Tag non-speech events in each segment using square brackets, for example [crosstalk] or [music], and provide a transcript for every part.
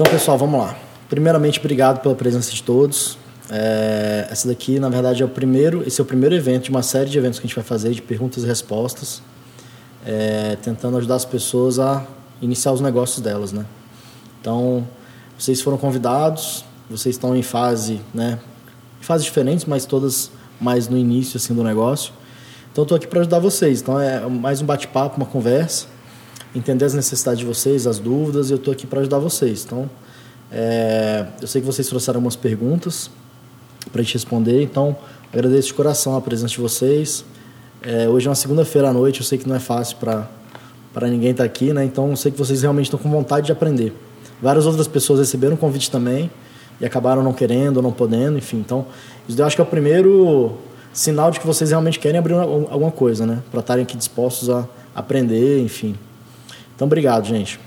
Então, pessoal, vamos lá. Primeiramente, obrigado pela presença de todos. É, essa daqui, na verdade, é o primeiro, esse é o primeiro evento de uma série de eventos que a gente vai fazer de perguntas e respostas, é, tentando ajudar as pessoas a iniciar os negócios delas, né? Então, vocês foram convidados, vocês estão em fase, né? Em fases diferentes, mas todas mais no início assim do negócio. Então, estou aqui para ajudar vocês. Então, é mais um bate-papo, uma conversa, entender as necessidades de vocês, as dúvidas, e eu estou aqui para ajudar vocês. Então, é, eu sei que vocês trouxeram algumas perguntas para gente responder, então agradeço de coração a presença de vocês. É, hoje é uma segunda-feira à noite, eu sei que não é fácil para ninguém estar tá aqui, né? então eu sei que vocês realmente estão com vontade de aprender. Várias outras pessoas receberam o convite também e acabaram não querendo ou não podendo, enfim. Então, isso eu acho que é o primeiro sinal de que vocês realmente querem abrir alguma coisa, né? Para estarem aqui dispostos a aprender, enfim. Então, obrigado, gente.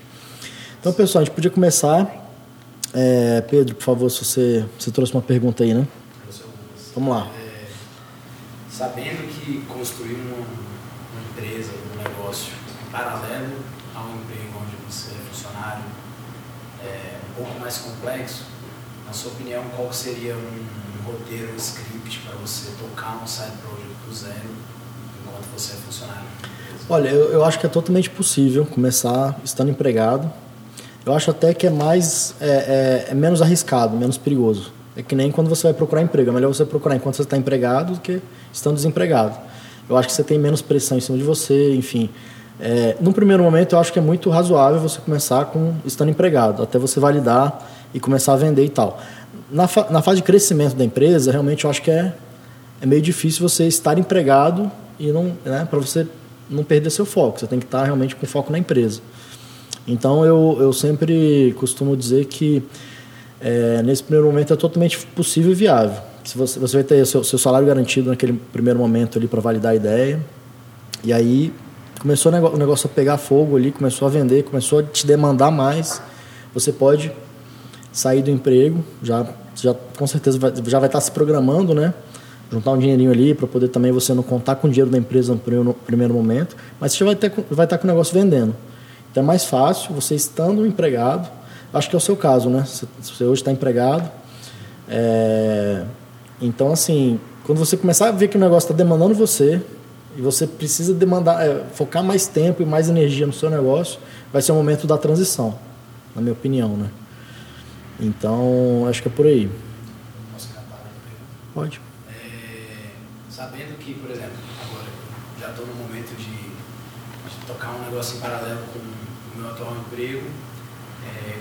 Então, pessoal, a gente podia começar. É, Pedro, por favor, se você, você trouxe uma pergunta aí, né? Vamos lá. É, sabendo que construir uma, uma empresa, um negócio paralelo ao emprego onde você é funcionário é um pouco mais complexo, na sua opinião, qual seria um, um roteiro, um script para você tocar um side project do zero enquanto você é funcionário? Olha, eu, eu acho que é totalmente possível começar estando empregado. Eu acho até que é mais é, é, é menos arriscado, menos perigoso. É que nem quando você vai procurar emprego. É melhor você procurar enquanto você está empregado do que estando desempregado. Eu acho que você tem menos pressão em cima de você, enfim. É, no primeiro momento, eu acho que é muito razoável você começar com estando empregado, até você validar e começar a vender e tal. Na, fa na fase de crescimento da empresa, realmente eu acho que é, é meio difícil você estar empregado e não, né, para você não perder seu foco. Você tem que estar realmente com foco na empresa. Então eu, eu sempre costumo dizer que é, nesse primeiro momento é totalmente possível e viável. Se você, você vai ter seu, seu salário garantido naquele primeiro momento ali para validar a ideia. E aí começou o negócio a pegar fogo ali, começou a vender, começou a te demandar mais. Você pode sair do emprego, já, já com certeza vai, já vai estar se programando, né? Juntar um dinheirinho ali para poder também você não contar com o dinheiro da empresa no primeiro momento, mas você vai, ter, vai estar com o negócio vendendo. Então é mais fácil você estando empregado Acho que é o seu caso, né? Você hoje está empregado. É... Então, assim, quando você começar a ver que o negócio está demandando você e você precisa demandar, é, focar mais tempo e mais energia no seu negócio, vai ser o momento da transição, na minha opinião, né? Então, acho que é por aí. Posso cantar? Pode. Sabendo que, por exemplo, agora já estou no momento de, de tocar um negócio em paralelo com o meu atual emprego, é,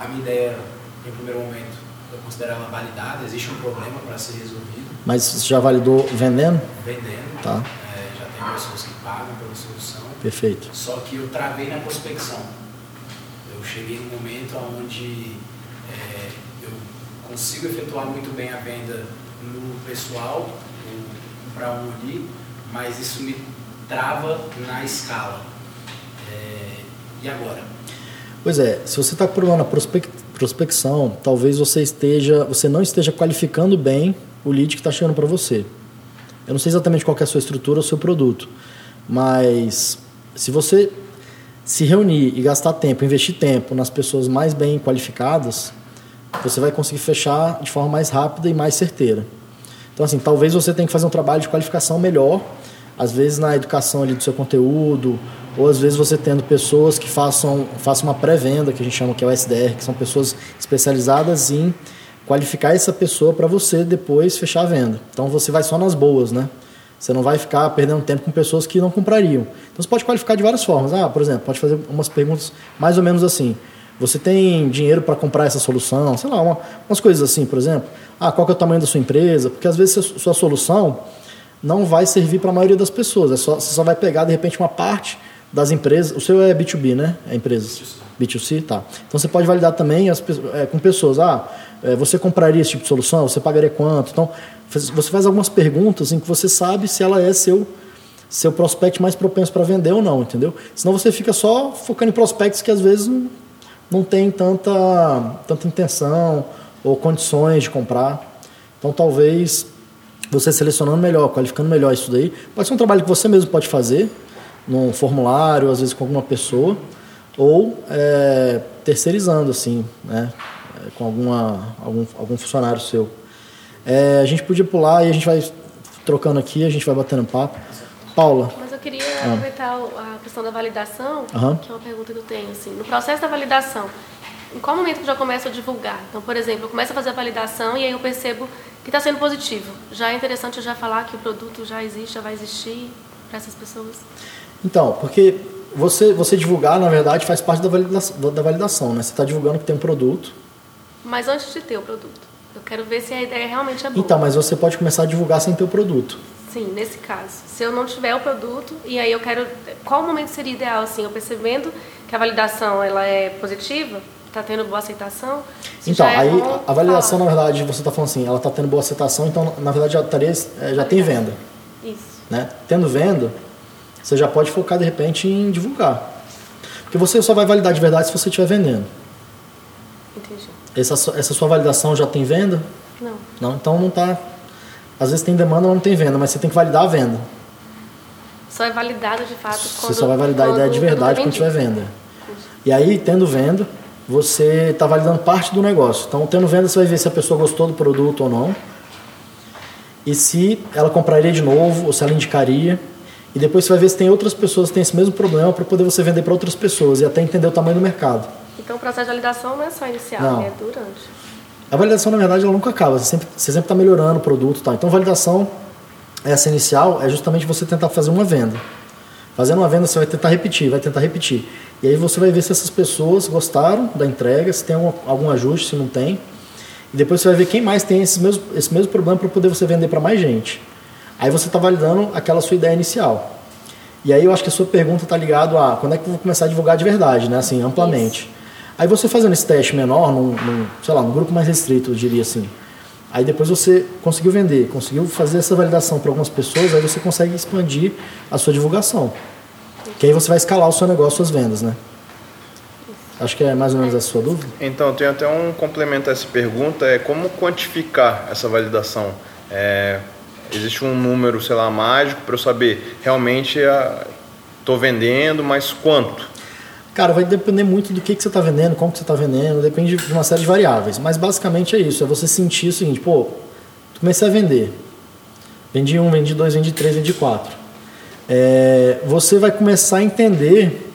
a minha ideia, em primeiro momento, eu considero ela validada, existe um problema para ser resolvido. Mas você já validou vendendo? Vendendo. Tá. É, já tem pessoas que pagam pela solução. Perfeito. Só que eu travei na prospecção. Eu cheguei num momento onde é, eu consigo efetuar muito bem a venda no pessoal, para um ali, mas isso me trava na escala. É, e agora? Pois é, se você está por na prospecção, talvez você esteja, você não esteja qualificando bem o lead que está chegando para você. Eu não sei exatamente qual é a sua estrutura ou seu produto, mas se você se reunir e gastar tempo, investir tempo nas pessoas mais bem qualificadas, você vai conseguir fechar de forma mais rápida e mais certeira. Então, assim, talvez você tenha que fazer um trabalho de qualificação melhor, às vezes na educação ali do seu conteúdo, ou às vezes você tendo pessoas que façam, façam uma pré-venda, que a gente chama que é o SDR, que são pessoas especializadas em qualificar essa pessoa para você depois fechar a venda. Então você vai só nas boas, né? Você não vai ficar perdendo tempo com pessoas que não comprariam. Então você pode qualificar de várias formas. Ah, por exemplo, pode fazer umas perguntas mais ou menos assim. Você tem dinheiro para comprar essa solução? Sei lá, uma, umas coisas assim, por exemplo. Ah, qual é o tamanho da sua empresa? Porque às vezes a sua solução não vai servir para a maioria das pessoas. É só, você só vai pegar, de repente, uma parte das empresas. O seu é B2B, né? É empresas. B2C, tá. Então você pode validar também as, é, com pessoas. Ah, é, você compraria esse tipo de solução? Você pagaria quanto? Então, você faz algumas perguntas em que você sabe se ela é seu seu prospect mais propenso para vender ou não, entendeu? Senão você fica só focando em prospects que às vezes não, não tem tanta, tanta intenção ou condições de comprar. Então, talvez você selecionando melhor, qualificando melhor isso daí, pode ser um trabalho que você mesmo pode fazer, num formulário, às vezes com alguma pessoa, ou é, terceirizando, assim, né? É, com alguma, algum, algum funcionário seu. É, a gente podia pular e a gente vai trocando aqui, a gente vai batendo papo. Paula. Queria ah. aproveitar a questão da validação, uhum. que é uma pergunta que eu tenho. Assim, no processo da validação, em qual momento que eu já começo a divulgar? Então, por exemplo, eu começo a fazer a validação e aí eu percebo que está sendo positivo. Já é interessante eu já falar que o produto já existe, já vai existir para essas pessoas? Então, porque você, você divulgar, na verdade, faz parte da validação, da validação né? Você está divulgando que tem um produto. Mas antes de ter o produto. Eu quero ver se a ideia realmente é boa. Então, mas você pode começar a divulgar sem ter o produto. Sim, nesse caso. Se eu não tiver o produto, e aí eu quero... Qual momento seria ideal, assim? Eu percebendo que a validação ela é positiva, está tendo boa aceitação. Então, é aí a validação, falar. na verdade, você está falando assim, ela está tendo boa aceitação, então, na verdade, já, estaria, é, já tem venda. Isso. Né? Tendo venda, você já pode focar, de repente, em divulgar. Porque você só vai validar de verdade se você estiver vendendo. Entendi. Essa, essa sua validação já tem venda? Não. Não, então não está... Às vezes tem demanda, mas não tem venda, mas você tem que validar a venda. Só é validado, de fato, quando... Você só vai validar a ideia de verdade quando tiver venda. E aí, tendo venda, você está validando parte do negócio. Então, tendo venda, você vai ver se a pessoa gostou do produto ou não. E se ela compraria de novo, ou se ela indicaria. E depois você vai ver se tem outras pessoas que têm esse mesmo problema para poder você vender para outras pessoas e até entender o tamanho do mercado. Então, o processo de validação não é só inicial, não. é durante. A validação, na verdade, ela nunca acaba. Você sempre está sempre tá melhorando o produto. Tá? Então, validação, essa inicial, é justamente você tentar fazer uma venda. Fazendo uma venda, você vai tentar repetir, vai tentar repetir. E aí você vai ver se essas pessoas gostaram da entrega, se tem algum, algum ajuste, se não tem. E depois você vai ver quem mais tem esse mesmo, esse mesmo problema para poder você vender para mais gente. Aí você está validando aquela sua ideia inicial. E aí eu acho que a sua pergunta está ligada a quando é que eu vou começar a divulgar de verdade, né? Assim, amplamente. Isso. Aí você fazendo esse teste menor, num, num, sei lá, num grupo mais restrito, eu diria assim. Aí depois você conseguiu vender, conseguiu fazer essa validação para algumas pessoas, aí você consegue expandir a sua divulgação. Que aí você vai escalar o seu negócio, suas vendas, né? Acho que é mais ou menos a sua dúvida. Então, tem até um complemento a essa pergunta, é como quantificar essa validação? É, existe um número, sei lá, mágico para eu saber realmente estou vendendo, mas quanto? Cara, vai depender muito do que, que você está vendendo, como que você está vendendo, depende de uma série de variáveis. Mas basicamente é isso, é você sentir o seguinte, pô, comecei a vender. Vendi um, vendi dois, vendi três, vendi quatro. É, você vai começar a entender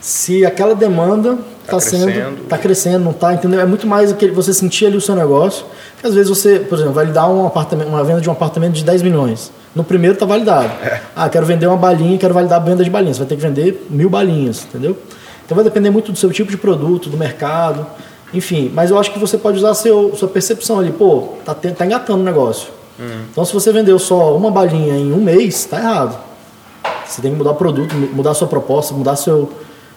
se aquela demanda está tá sendo está crescendo não está entendeu? É muito mais aquele você sentir ali o seu negócio. Que às vezes você por exemplo validar um apartamento uma venda de um apartamento de 10 milhões no primeiro está validado é. ah quero vender uma balinha quero validar a venda de balinhas você vai ter que vender mil balinhas entendeu então vai depender muito do seu tipo de produto do mercado enfim mas eu acho que você pode usar seu sua percepção ali pô tá, tá engatando o negócio Uhum. Então, se você vendeu só uma balinha em um mês, está errado. Você tem que mudar o produto, mudar a sua proposta, mudar seu,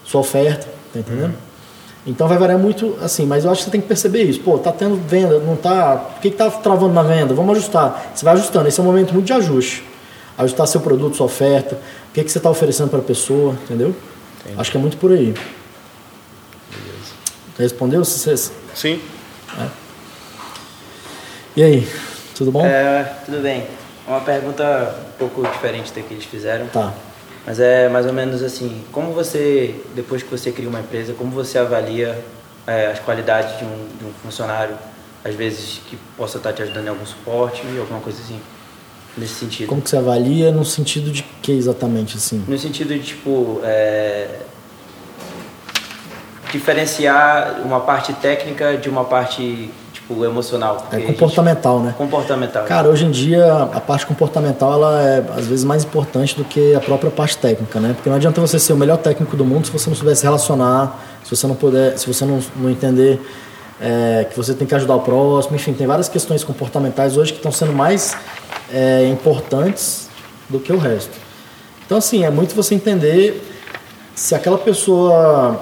sua oferta, tá entendendo? Uhum. Então vai variar muito assim, mas eu acho que você tem que perceber isso. Pô, tá tendo venda, não tá. Por que, que tá travando na venda? Vamos ajustar. Você vai ajustando, esse é um momento muito de ajuste. Ajustar seu produto, sua oferta, o que, que você está oferecendo para a pessoa, entendeu? Entendi. Acho que é muito por aí. Beleza. Respondeu? Sim. É. E aí? Tudo bom? É, tudo bem. Uma pergunta um pouco diferente da que eles fizeram. Tá. Mas é mais ou menos assim, como você, depois que você cria uma empresa, como você avalia é, as qualidades de um, de um funcionário, às vezes que possa estar te ajudando em algum suporte, alguma coisa assim, nesse sentido? Como que você avalia no sentido de que exatamente assim? No sentido de, tipo, é, diferenciar uma parte técnica de uma parte tipo, emocional. É comportamental, gente... né? Comportamental. Cara, hoje em dia a parte comportamental ela é às vezes mais importante do que a própria parte técnica, né? Porque não adianta você ser o melhor técnico do mundo se você não souber se relacionar, se você não puder, se você não, não entender é, que você tem que ajudar o próximo, enfim, tem várias questões comportamentais hoje que estão sendo mais é, importantes do que o resto. Então, assim, é muito você entender se aquela pessoa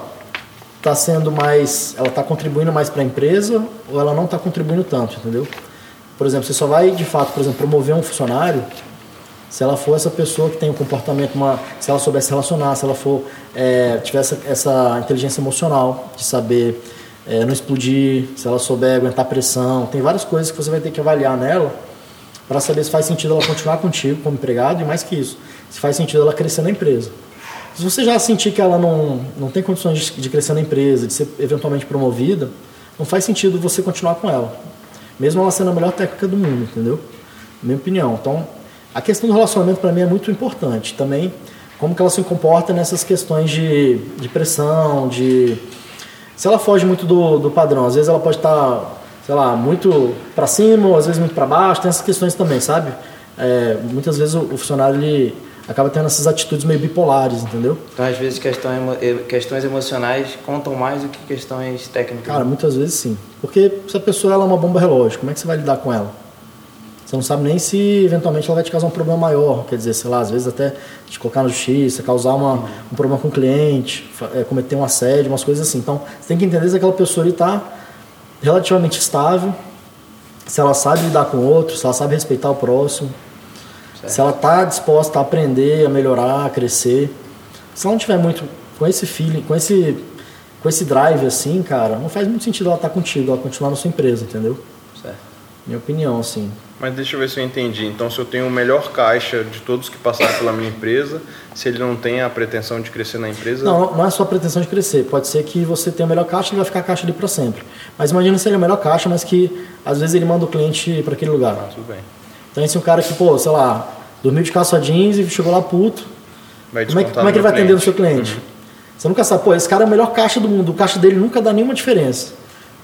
está sendo mais, ela está contribuindo mais para a empresa ou ela não está contribuindo tanto, entendeu? Por exemplo, você só vai de fato, por exemplo, promover um funcionário se ela for essa pessoa que tem um comportamento, uma, se ela souber se relacionar, se ela for é, tiver essa, essa, inteligência emocional de saber é, não explodir, se ela souber aguentar pressão, tem várias coisas que você vai ter que avaliar nela para saber se faz sentido ela continuar contigo como empregado e mais que isso, se faz sentido ela crescer na empresa. Se você já sentir que ela não, não tem condições de, de crescer na empresa, de ser eventualmente promovida, não faz sentido você continuar com ela. Mesmo ela sendo a melhor técnica do mundo, entendeu? Minha opinião. Então, a questão do relacionamento para mim é muito importante. Também, como que ela se comporta nessas questões de, de pressão, de... Se ela foge muito do, do padrão, às vezes ela pode estar, tá, sei lá, muito para cima, às vezes muito para baixo, tem essas questões também, sabe? É, muitas vezes o, o funcionário, ele acaba tendo essas atitudes meio bipolares, entendeu? Então, às vezes, questão questões emocionais contam mais do que questões técnicas. Cara, muitas vezes sim. Porque se a pessoa ela é uma bomba relógio, como é que você vai lidar com ela? Você não sabe nem se eventualmente ela vai te causar um problema maior. Quer dizer, sei lá, às vezes até te colocar na justiça, causar uma, um problema com o cliente, é, cometer um assédio, umas coisas assim. Então, você tem que entender se aquela pessoa está relativamente estável, se ela sabe lidar com o outro, se ela sabe respeitar o próximo, certo. se ela está disposta a aprender, a melhorar, a crescer. Se ela não tiver muito com esse feeling, com esse, com esse drive assim, cara, não faz muito sentido ela estar tá contigo, ela continuar na sua empresa, entendeu? Certo. Minha opinião, assim. Mas deixa eu ver se eu entendi. Então, se eu tenho o melhor caixa de todos que passaram pela minha empresa, se ele não tem a pretensão de crescer na empresa. Não, não é só a pretensão de crescer. Pode ser que você tenha o melhor caixa e vai ficar caixa ali para sempre. Mas imagina se ele é o melhor caixa, mas que às vezes ele manda o cliente para aquele lugar. Ah, tudo bem. Então, esse é um cara que, pô, sei lá, dormiu de calça jeans e chegou lá puto. como é, que, como é que ele vai atender o seu cliente? Uhum. Você nunca sabe, pô, esse cara é o melhor caixa do mundo. O caixa dele nunca dá nenhuma diferença.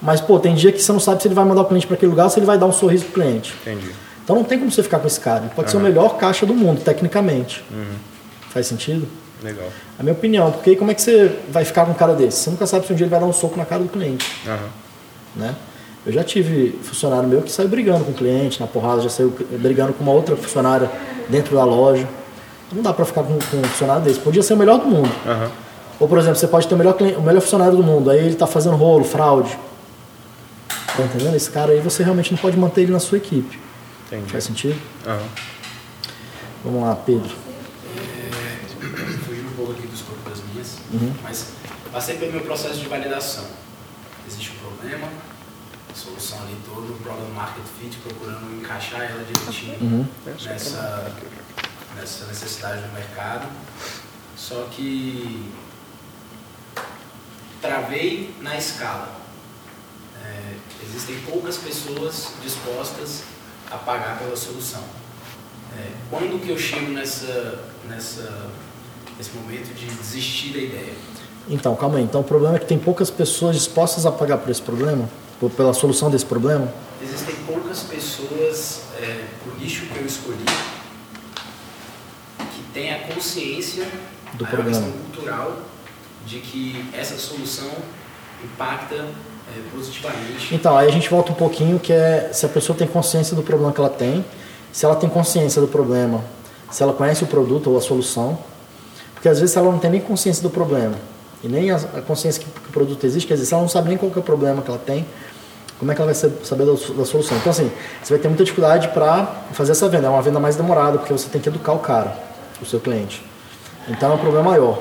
Mas, pô, tem dia que você não sabe se ele vai mandar o cliente para aquele lugar ou se ele vai dar um sorriso pro cliente. Entendi. Então não tem como você ficar com esse cara. Ele pode uhum. ser o melhor caixa do mundo, tecnicamente. Uhum. Faz sentido? Legal. A minha opinião, porque como é que você vai ficar com um cara desse? Você nunca sabe se um dia ele vai dar um soco na cara do cliente. Uhum. Né? Eu já tive funcionário meu que saiu brigando com o cliente, na porrada, já saiu brigando com uma outra funcionária dentro da loja. Não dá para ficar com, com, um funcionário desse. Podia ser o melhor do mundo. Uhum. Ou, por exemplo, você pode ter o melhor, cliente, o melhor funcionário do mundo, aí ele está fazendo rolo, fraude. Tá entendendo? Esse cara aí você realmente não pode manter ele na sua equipe. Entendi. Faz sentido? Uhum. Vamos lá, Pedro. É, fugindo um pouco aqui do escopo das minhas, uhum. mas passei pelo meu processo de validação. Existe um problema, solução ali todo, o problema market fit, procurando encaixar ela direitinho uhum. nessa, nessa necessidade do mercado. Só que travei na escala. É, existem poucas pessoas dispostas a pagar pela solução. É, quando que eu chego nessa, nessa, nesse momento de desistir da ideia? Então, calma aí. Então, o problema é que tem poucas pessoas dispostas a pagar por esse problema? Por, pela solução desse problema? Existem poucas pessoas, é, por nicho que eu escolhi, que têm a consciência, do problema. cultural, de que essa solução impacta é, positivamente. Então, aí a gente volta um pouquinho que é se a pessoa tem consciência do problema que ela tem, se ela tem consciência do problema, se ela conhece o produto ou a solução, porque às vezes ela não tem nem consciência do problema e nem a, consciência que, que, o produto existe, quer dizer, se ela não sabe nem qual é o problema que ela tem, como é que ela vai saber da, solução? Então, assim, você vai ter muita dificuldade para fazer essa venda. É uma venda mais demorada, porque você tem que educar o cara, o seu cliente. Então, é um problema maior.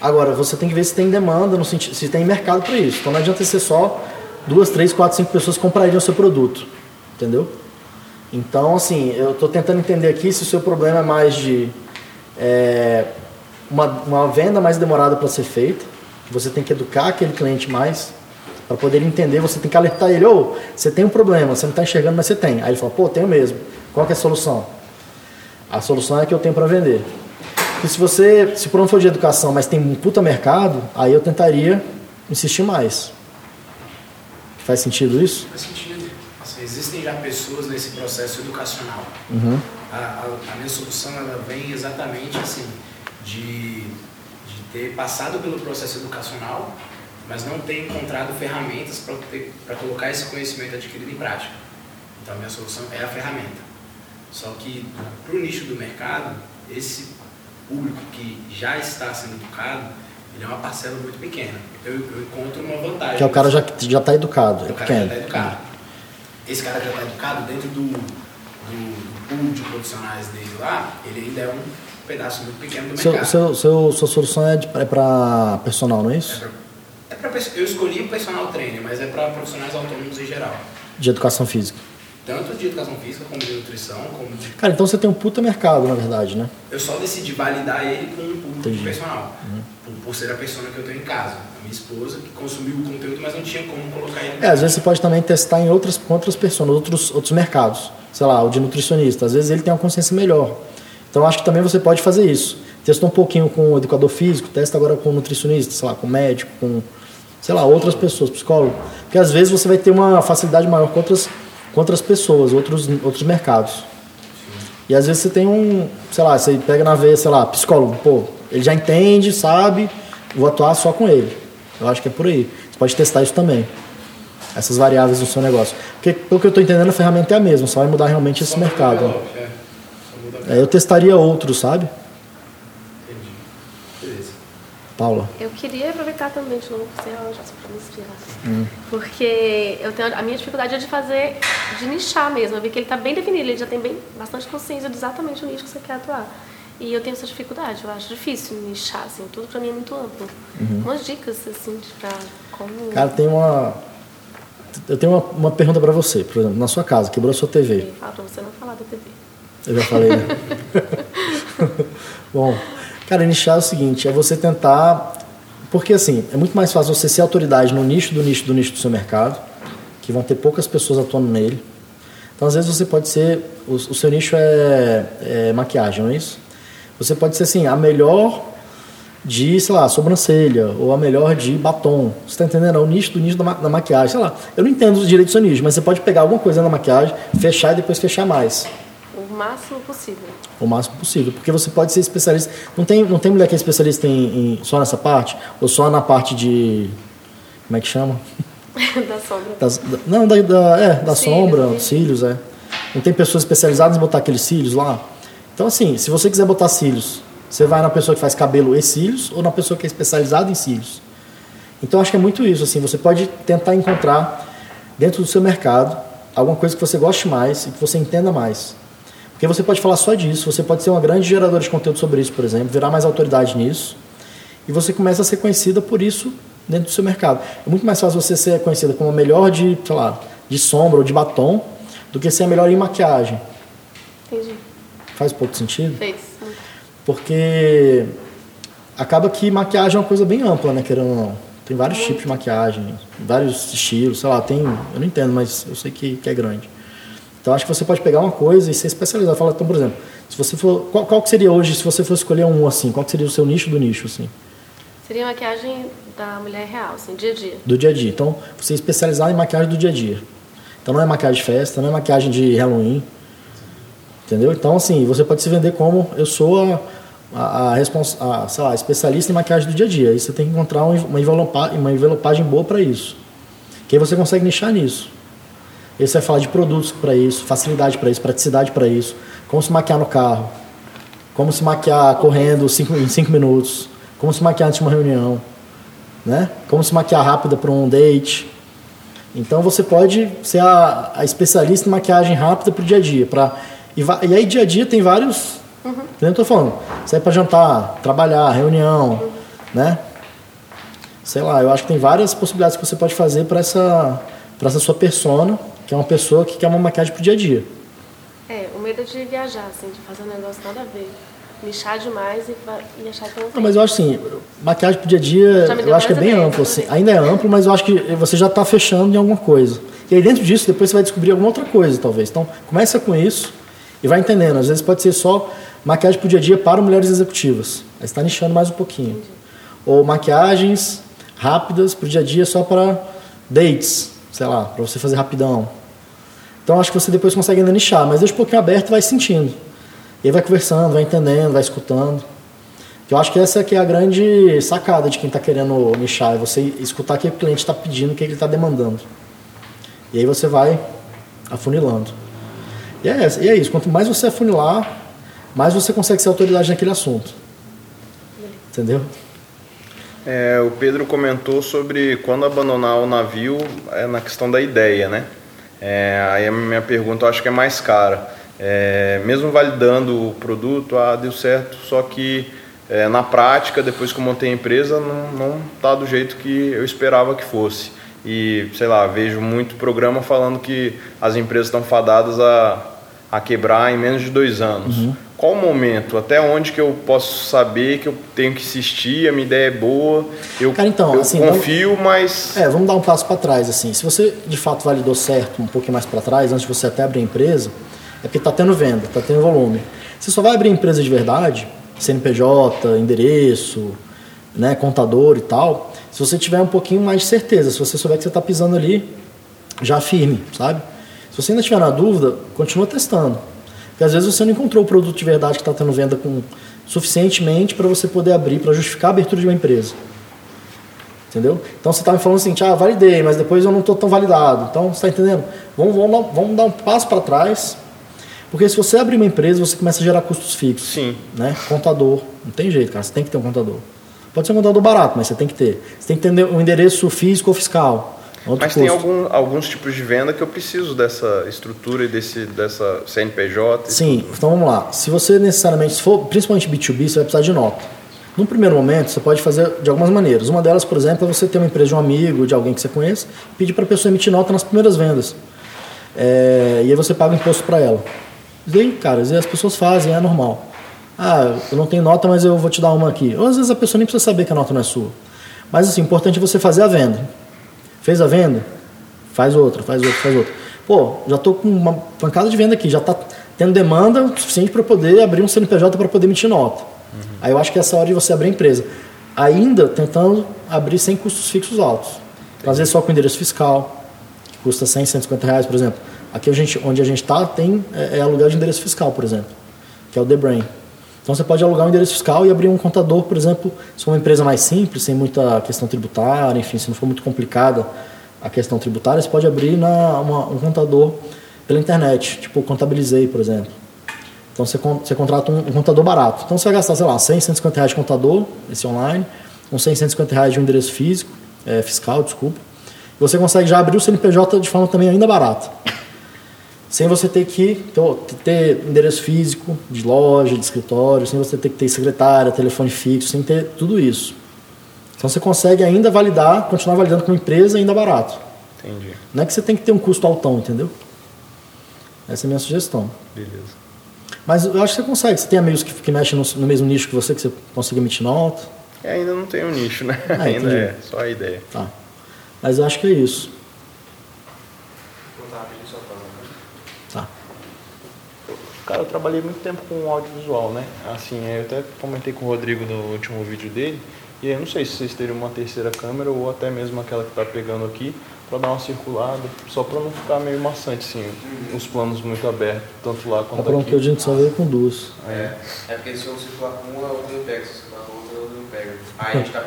Agora, você tem que ver se tem demanda, no sentido, se tem mercado para isso. Então não adianta ser só duas, três, quatro, cinco pessoas comprariam o seu produto. Entendeu? Então, assim, eu estou tentando entender aqui se o seu problema é mais de é, uma, uma venda mais demorada para ser feita. Você tem que educar aquele cliente mais para poder entender. Você tem que alertar ele: ou oh, você tem um problema, você não está enxergando, mas você tem. Aí ele fala: pô, tenho mesmo. Qual é a solução? A solução é que eu tenho para vender. Porque se você, se por não for de educação, mas tem um puta mercado, aí eu tentaria insistir mais. Faz sentido isso? Faz sentido. Assim, existem já pessoas nesse processo educacional. Uhum. A, a, a, minha solução ela vem exatamente assim, de, de ter passado pelo processo educacional, mas não ter encontrado ferramentas para colocar esse conhecimento adquirido em prática. Então a minha solução é a ferramenta. Só que para o nicho do mercado, esse público que já está sendo educado, ele é uma parcela muito pequena. Eu, eu encontro uma vantagem. Que é o cara já já está educado. É o cara já está educado. Esse cara já está educado dentro do, do, pool de profissionais dele lá, ele ainda é um pedaço muito pequeno do mercado. Seu, seu, sua solução é, é para personal, não é isso? É pra, é pra, eu escolhi o personal trainer, mas é para profissionais autônomos em geral. De educação física. tanto de educação física como de nutrição, como de... Cara, então você tem um puta mercado, na verdade, né? Eu só decidi validar ele com um público Entendi. personal, uhum. por, por, ser a pessoa que eu tenho em casa. A minha esposa que consumiu o conteúdo, mas não tinha como colocar ele. É, às vezes você pode também testar em outras, com outras pessoas, outros, outros mercados. Sei lá, o de nutricionista. Às vezes ele tem uma consciência melhor. Então acho que também você pode fazer isso. Testa um pouquinho com o educador físico, testa agora com o nutricionista, sei lá, com o médico, com, sei lá, outras pessoas, psicólogo. Porque às vezes você vai ter uma facilidade maior com outras com outras pessoas, outros, outros mercados. E às vezes você tem um, sei lá, você pega na veia, sei lá, psicólogo, pô, ele já entende, sabe, vou atuar só com ele. Eu acho que é por aí. Você pode testar isso também. Essas variáveis do seu negócio. Porque, pelo que eu estou entendendo, a ferramenta é a mesma, só vai mudar realmente esse mercado. É. É, eu testaria outros, sabe? Paula? Eu queria aproveitar também de novo você só para me inspirar. Hum. Porque eu tenho, a minha dificuldade é de fazer, de nichar mesmo. Eu vi que ele está bem definido, ele já tem bem, bastante consciência de exatamente o nicho que você quer atuar. E eu tenho essa dificuldade, eu acho difícil nichar, assim, tudo para mim é muito amplo. Uhum. Umas dicas, assim, para como... Cara, tem uma... Eu tenho uma, uma pergunta para você, por exemplo, na sua casa, quebrou a sua TV. Fala para você não falar da TV. Eu já falei, né? [laughs] [laughs] Bom, Cara, nichar é o seguinte, é você tentar. Porque assim, é muito mais fácil você ser autoridade no nicho do nicho do nicho do seu mercado, que vão ter poucas pessoas atuando nele. Então, às vezes, você pode ser. O, seu nicho é, é, maquiagem, não é isso? Você pode ser assim, a melhor de, sei lá, sobrancelha, ou a melhor de batom. Você está entendendo? É o nicho do nicho da, da maquiagem. Sei lá, eu não entendo os direitos do seu nicho, mas você pode pegar alguma coisa na maquiagem, fechar e depois fechar mais máximo possível. O máximo possível, porque você pode ser especialista. Não tem, não tem mulher que é especialista em, em só nessa parte? Ou só na parte de. Como é que chama? [laughs] da sombra. Das, da, não, da, da, é, da sombra, né? cílios, é. Não tem pessoas especializadas em botar aqueles cílios lá? Então, assim, se você quiser botar cílios, você vai na pessoa que faz cabelo e cílios ou na pessoa que é especializada em cílios? Então, acho que é muito isso. Assim, você pode tentar encontrar dentro do seu mercado alguma coisa que você goste mais e que você entenda mais. Porque você pode falar só disso, você pode ser uma grande geradora de conteúdo sobre isso, por exemplo, virar mais autoridade nisso, e você começa a ser conhecida por isso dentro do seu mercado. É muito mais fácil você ser conhecida como a melhor de, sei lá, de sombra ou de batom, do que ser a melhor em maquiagem. Entendi. Faz pouco sentido? Fez. Porque acaba que maquiagem é uma coisa bem ampla, né, querendo ou não. Tem vários tipos de maquiagem, vários estilos, sei lá, tem, eu não entendo, mas eu sei que, que é grande. Então acho que você pode pegar uma coisa e ser especializado. Fala, então, por exemplo, se você for, qual, qual seria hoje, se você fosse escolher um assim, qual seria o seu nicho do nicho assim? Seria maquiagem da mulher real, assim, dia a dia. Do dia a dia. Então, você é especializado em maquiagem do dia a dia. Então não é maquiagem de festa, não é maquiagem de Halloween. Entendeu? Então, assim, você pode se vender como eu sou a, a, a, a sei lá, especialista em maquiagem do dia a dia. Aí você tem que encontrar uma envelopagem, uma envelopagem boa para isso. Que aí você consegue nichar nisso. Você vai falar de produtos para isso, facilidade para isso, praticidade para isso, como se maquiar no carro, como se maquiar correndo cinco, em 5 minutos, como se maquiar antes de uma reunião, né? como se maquiar rápida para um date. Então você pode ser a, a especialista em maquiagem rápida para o dia a dia. Pra, e, e, aí dia a dia tem vários. Uhum. Eu estou falando, sair para jantar, trabalhar, reunião, uhum. né? Sei lá, eu acho que tem várias possibilidades que você pode fazer para essa, essa sua persona que é uma pessoa que quer uma maquiagem pro dia a dia. É, o medo de viajar, assim, de fazer um negócio nada a ver. Nichar demais e, e achar que não. Não, mas eu acho assim, maquiagem pro dia a dia, eu acho que é bem amplo, assim. Ainda é amplo, mas eu acho que você já está fechando em alguma coisa. E aí dentro disso, depois você vai descobrir alguma outra coisa, talvez. Então, começa com isso e vai entendendo. Às vezes pode ser só maquiagem pro dia a dia para mulheres executivas. Aí está nichando mais um pouquinho. Entendi. Ou maquiagens rápidas pro dia a dia só para dates, sei lá, para você fazer rapidão. Então acho que você depois consegue ainda nichar, mas deixa um pouquinho aberto e vai sentindo. E aí vai conversando, vai entendendo, vai escutando. Eu acho que essa aqui é a grande sacada de quem está querendo nichar, é você escutar o que o cliente está pedindo, o que ele está demandando. E aí você vai afunilando. E é, e é isso, quanto mais você afunilar, mais você consegue ser autoridade naquele assunto. Entendeu? É, o Pedro comentou sobre quando abandonar o navio é na questão da ideia, né? É, aí a minha pergunta eu acho que é mais cara. É, mesmo validando o produto, ah, deu certo, só que é, na prática, depois que eu montei a empresa, não está do jeito que eu esperava que fosse. e, sei lá, vejo muito programa falando que as empresas estão fadadas a, a quebrar em menos de dois anos. Uhum. Qual o momento? Até onde que eu posso saber que eu tenho que insistir, a minha ideia é boa, eu, Cara, então, eu assim, confio, vamos, mas... É, vamos dar um passo para trás, assim. Se você, de fato, validou certo um pouquinho mais para trás, antes de você até abrir a empresa, é porque está tendo venda, está tendo volume. Você só vai abrir empresa de verdade, CNPJ, endereço, né, contador e tal, se você tiver um pouquinho mais de certeza, se você souber que você está pisando ali já firme, sabe? Se você ainda estiver na dúvida, continua testando. Porque às vezes você não encontrou o produto de verdade que está tendo venda com suficientemente para você poder abrir, para justificar a abertura de uma empresa. Entendeu? Então você está me falando assim, ah, validei, mas depois eu não estou tão validado. Então, você está entendendo? Vamos, vamos, vamos dar um passo para trás. Porque se você abrir uma empresa, você começa a gerar custos fixos. Sim. Né? Contador. Não tem jeito, cara. Você tem que ter um contador. Pode ser um contador barato, mas você tem que ter. Você tem que ter um endereço físico ou fiscal. Outro mas custo. tem algum, alguns tipos de venda que eu preciso dessa estrutura e desse, dessa CNPJ. Sim, tudo. então vamos lá. Se você necessariamente, se for principalmente B2B, você vai precisar de nota. Num primeiro momento, você pode fazer de algumas maneiras. Uma delas, por exemplo, é você ter uma empresa de um amigo, de alguém que você conhece, pedir para a pessoa emitir nota nas primeiras vendas. É, e aí você paga o imposto para ela. E aí, cara, as pessoas fazem, é normal. Ah, eu não tenho nota, mas eu vou te dar uma aqui. Ou às vezes a pessoa nem precisa saber que a nota não é sua. Mas assim, importante é você fazer a venda. Fez a venda? Faz outra, faz outra, faz outra. Pô, já estou com uma pancada de venda aqui, já está tendo demanda suficiente para poder abrir um CNPJ para poder emitir nota. Uhum. Aí eu acho que é essa hora de você abrir a empresa. Ainda tentando abrir sem custos fixos altos. Às vezes só com endereço fiscal, que custa 100, 150 reais, por exemplo. Aqui a gente, onde a gente está tem é, é aluguel de endereço fiscal, por exemplo, que é o The Brain. Então você pode alugar um endereço fiscal e abrir um contador, por exemplo, se for uma empresa mais simples, sem muita questão tributária, enfim, se não for muito complicada a questão tributária, você pode abrir na, uma, um contador pela internet, tipo Contabilizei, por exemplo. Então você, você contrata um, um, contador barato. Então você vai gastar, sei lá, 100, 150 reais de contador, esse online, uns 100, 150 reais de um endereço físico, é, fiscal, desculpa. Você consegue já abrir o CNPJ de forma também ainda barata sem você ter que ter endereço físico de loja, de escritório, sem você ter que ter secretária, telefone fixo, sem ter tudo isso. Então você consegue ainda validar, continuar validando com uma empresa ainda barato. Entendi. Não é que você tem que ter um custo altão, entendeu? Essa é a minha sugestão. Beleza. Mas eu acho que você consegue. Você tem amigos que, que mexem no, no mesmo nicho que você, que você consegue emitir nota? É, ainda não tem um nicho, né? Ah, [laughs] ainda é só a ideia. Tá. Mas eu acho que é isso. Cara, eu trabalhei muito tempo com audiovisual, né? Assim, eu até comentei com o Rodrigo no último vídeo dele. E eu não sei se vocês teriam uma terceira câmera ou até mesmo aquela que está pegando aqui para dar uma circulada, só para não ficar meio maçante, assim, os planos muito abertos, tanto lá quanto tá aqui. que a gente só veio com duas. É, é porque se eu circular com uma, a outra não pega, se eu circular com outra, a outra não pega. Aí a gente tá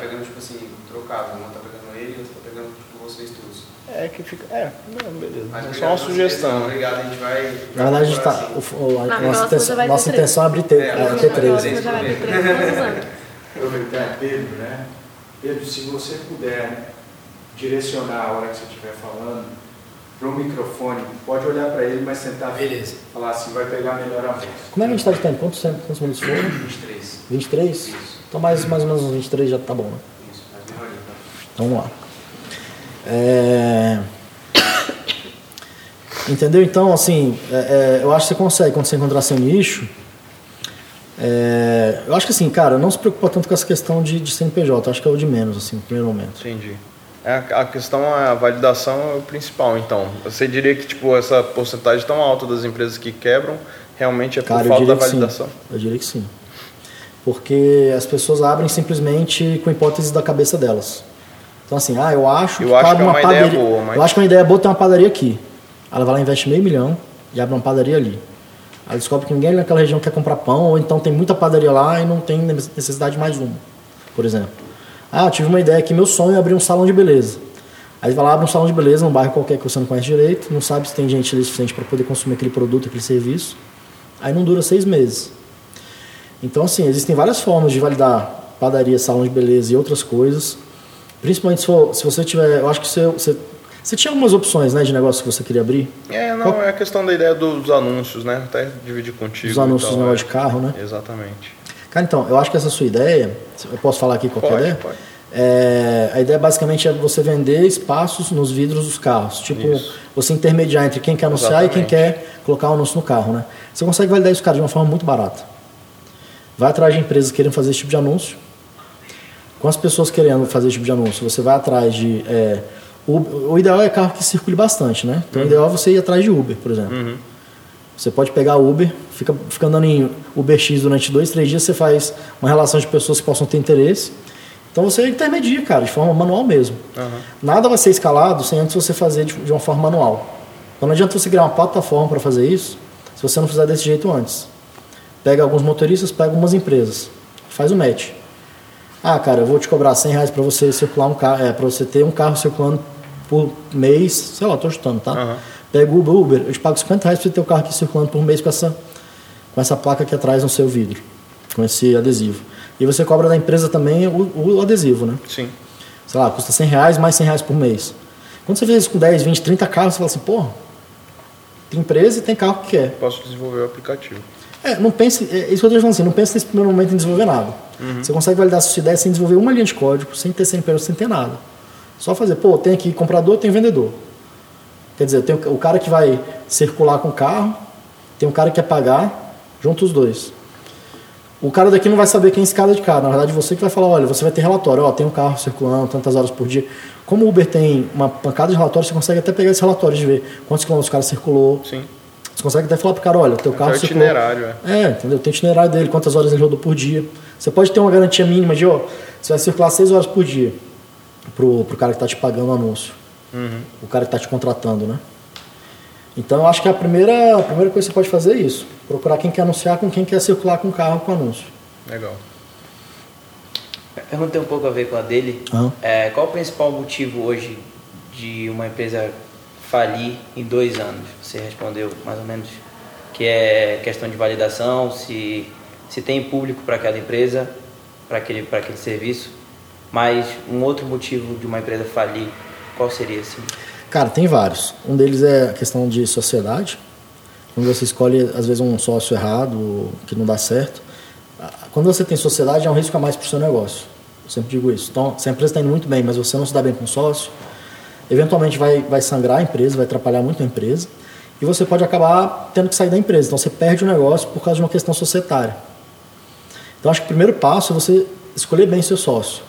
trocado, uma tá pegando ele e outra tá pegando, tipo, vocês todos. É que fica. É, não, beleza. Mas é só uma sugestão. Obrigado, a gente vai. Na verdade, a gente tá. Assim. O, o, a, nossa, intenção, nossa intenção é abrir ter, é, é, ter três. Ter três, [laughs] Aproveitar Pedro, né? Pedro, se você puder direcionar a hora que você estiver falando para o microfone, pode olhar para ele, mas tentar Beleza. falar assim, vai pegar melhor a voz. Como é que a gente está de tempo? Quantos, quantos minutos foram? 23. 23? Isso. Então mais, mais ou menos uns 23 já tá bom, né? Isso, mais meia hora. Então vamos lá. É... Entendeu? Então, assim, é, é, eu acho que você consegue, quando você encontrar seu nicho. É... eu acho que assim, cara, não se preocupa tanto com essa questão de, de CNPJ, acho que é o de menos, assim, no primeiro momento. Entendi. É, a questão, a validação é o principal, então. Você diria que tipo, essa porcentagem tão alta das empresas que quebram realmente é por cara, falta da validação? Eu diria que sim. Porque as pessoas abrem simplesmente com hipóteses da cabeça delas. Então, assim, ah, eu acho eu que acho que é uma, uma padaria. Boa, mas... Eu acho que uma ideia boa ter uma padaria aqui. Ela vai lá, investe meio milhão e abre uma padaria ali. Ela descobre que ninguém naquela região quer comprar pão, ou então tem muita padaria lá e não tem necessidade de mais uma, por exemplo. Ah, eu tive uma ideia aqui, meu sonho é abrir um salão de beleza. Aí vai lá, abre um salão de beleza num bairro qualquer que você não conhece direito, não sabe se tem gente ali suficiente para poder consumir aquele produto, aquele serviço. Aí não dura seis meses. Então, assim, existem várias formas de validar padaria, salão de beleza e outras coisas. Principalmente se, for, se você tiver. Eu acho que você, você, você tinha algumas opções né, de negócio que você queria abrir. É, não, Qual? é a questão da ideia dos anúncios, né? Até dividir contigo. Os anúncios no negócio é. de carro, né? Exatamente. Cara, então, eu acho que essa sua ideia. Eu posso falar aqui qualquer pode, ideia? Pode. É, a ideia basicamente é você vender espaços nos vidros dos carros. Tipo, isso. você intermediar entre quem quer anunciar Exatamente. e quem quer colocar o anúncio no carro, né? Você consegue validar isso, cara, de uma forma muito barata. Vai atrás de empresas que querem fazer esse tipo de anúncio. Com as pessoas querendo fazer esse tipo de anúncio, você vai atrás de. É, o, o, ideal é carro que circule bastante, né? Então uhum. o ideal é você ir atrás de Uber, por exemplo. Uhum. Você pode pegar Uber, fica, fica andando em UberX durante dois, três dias, você faz uma relação de pessoas que possam ter interesse então você intermedia, cara, de forma manual mesmo. Uhum. Nada vai ser escalado sem antes você fazer de, de uma forma manual. Então não adianta você criar uma plataforma para fazer isso se você não fizer desse jeito antes. Pega alguns motoristas, pega algumas empresas, faz o match. Ah, cara, eu vou te cobrar 100 reais para você circular um carro, é, para você ter um carro circulando por mês, sei lá, tô chutando, tá? Uhum. Pega o Uber, Uber, eu te pago 50 reais para você ter o carro aqui circulando por mês com essa, com essa placa aqui atrás no seu vidro, com esse adesivo. E você cobra da empresa também o, o adesivo, né? Sim. Sei lá, custa 100 reais mais 100 reais por mês. Quando você faz isso com 10, 20, 30 carros, você fala assim, pô, tem empresa e tem carro que quer. Posso desenvolver o aplicativo. É, não pense, é isso que eu estou falando assim, não pense nesse primeiro momento em desenvolver nada. Uhum. Você consegue validar a sua ideia sem desenvolver uma linha de código, sem ter CNPJ, sem ter nada. Só fazer, pô, tem aqui comprador, tem vendedor. Quer dizer, tem o cara que vai circular com o carro, tem um cara que quer pagar, junto os dois. O cara daqui não vai saber quem é esse cara de cara. Na verdade, você que vai falar, olha, você vai ter relatório, ó, tem um carro circulando tantas horas por dia. Como o Uber tem uma pancada de relatórios, você consegue até pegar esse relatório de ver quantos quilômetros o cara circulou. Sim. Você consegue até falar pro cara, olha, teu carro tem circulou. itinerário, é. É, entendeu? Tem itinerário dele, quantas horas ele rodou por dia. Você pode ter uma garantia mínima de, ó, você vai circular seis horas por dia pro, pro cara que está te pagando o anúncio. Uhum. O cara que está te contratando, né? Então eu acho que a primeira, a primeira coisa que você pode fazer é isso. Procurar quem quer anunciar com quem quer circular com o carro com anúncio. Legal. Perguntei um pouco a ver com a dele. Uhum. É, qual o principal motivo hoje de uma empresa falir em dois anos? Você respondeu mais ou menos que é questão de validação, se, se tem público para aquela empresa, para aquele, aquele serviço. Mas um outro motivo de uma empresa falir, qual seria assim? Cara, tem vários. Um deles é a questão de sociedade. Quando você escolhe, às vezes, um sócio errado, que não dá certo. Quando você tem sociedade, é um risco a mais para o seu negócio. Eu sempre digo isso. Então, se a empresa está indo muito bem, mas você não se dá bem com o sócio, eventualmente vai, vai sangrar a empresa, vai atrapalhar muito a empresa. E você pode acabar tendo que sair da empresa. Então, você perde o negócio por causa de uma questão societária. Então, acho que o primeiro passo é você escolher bem seu sócio.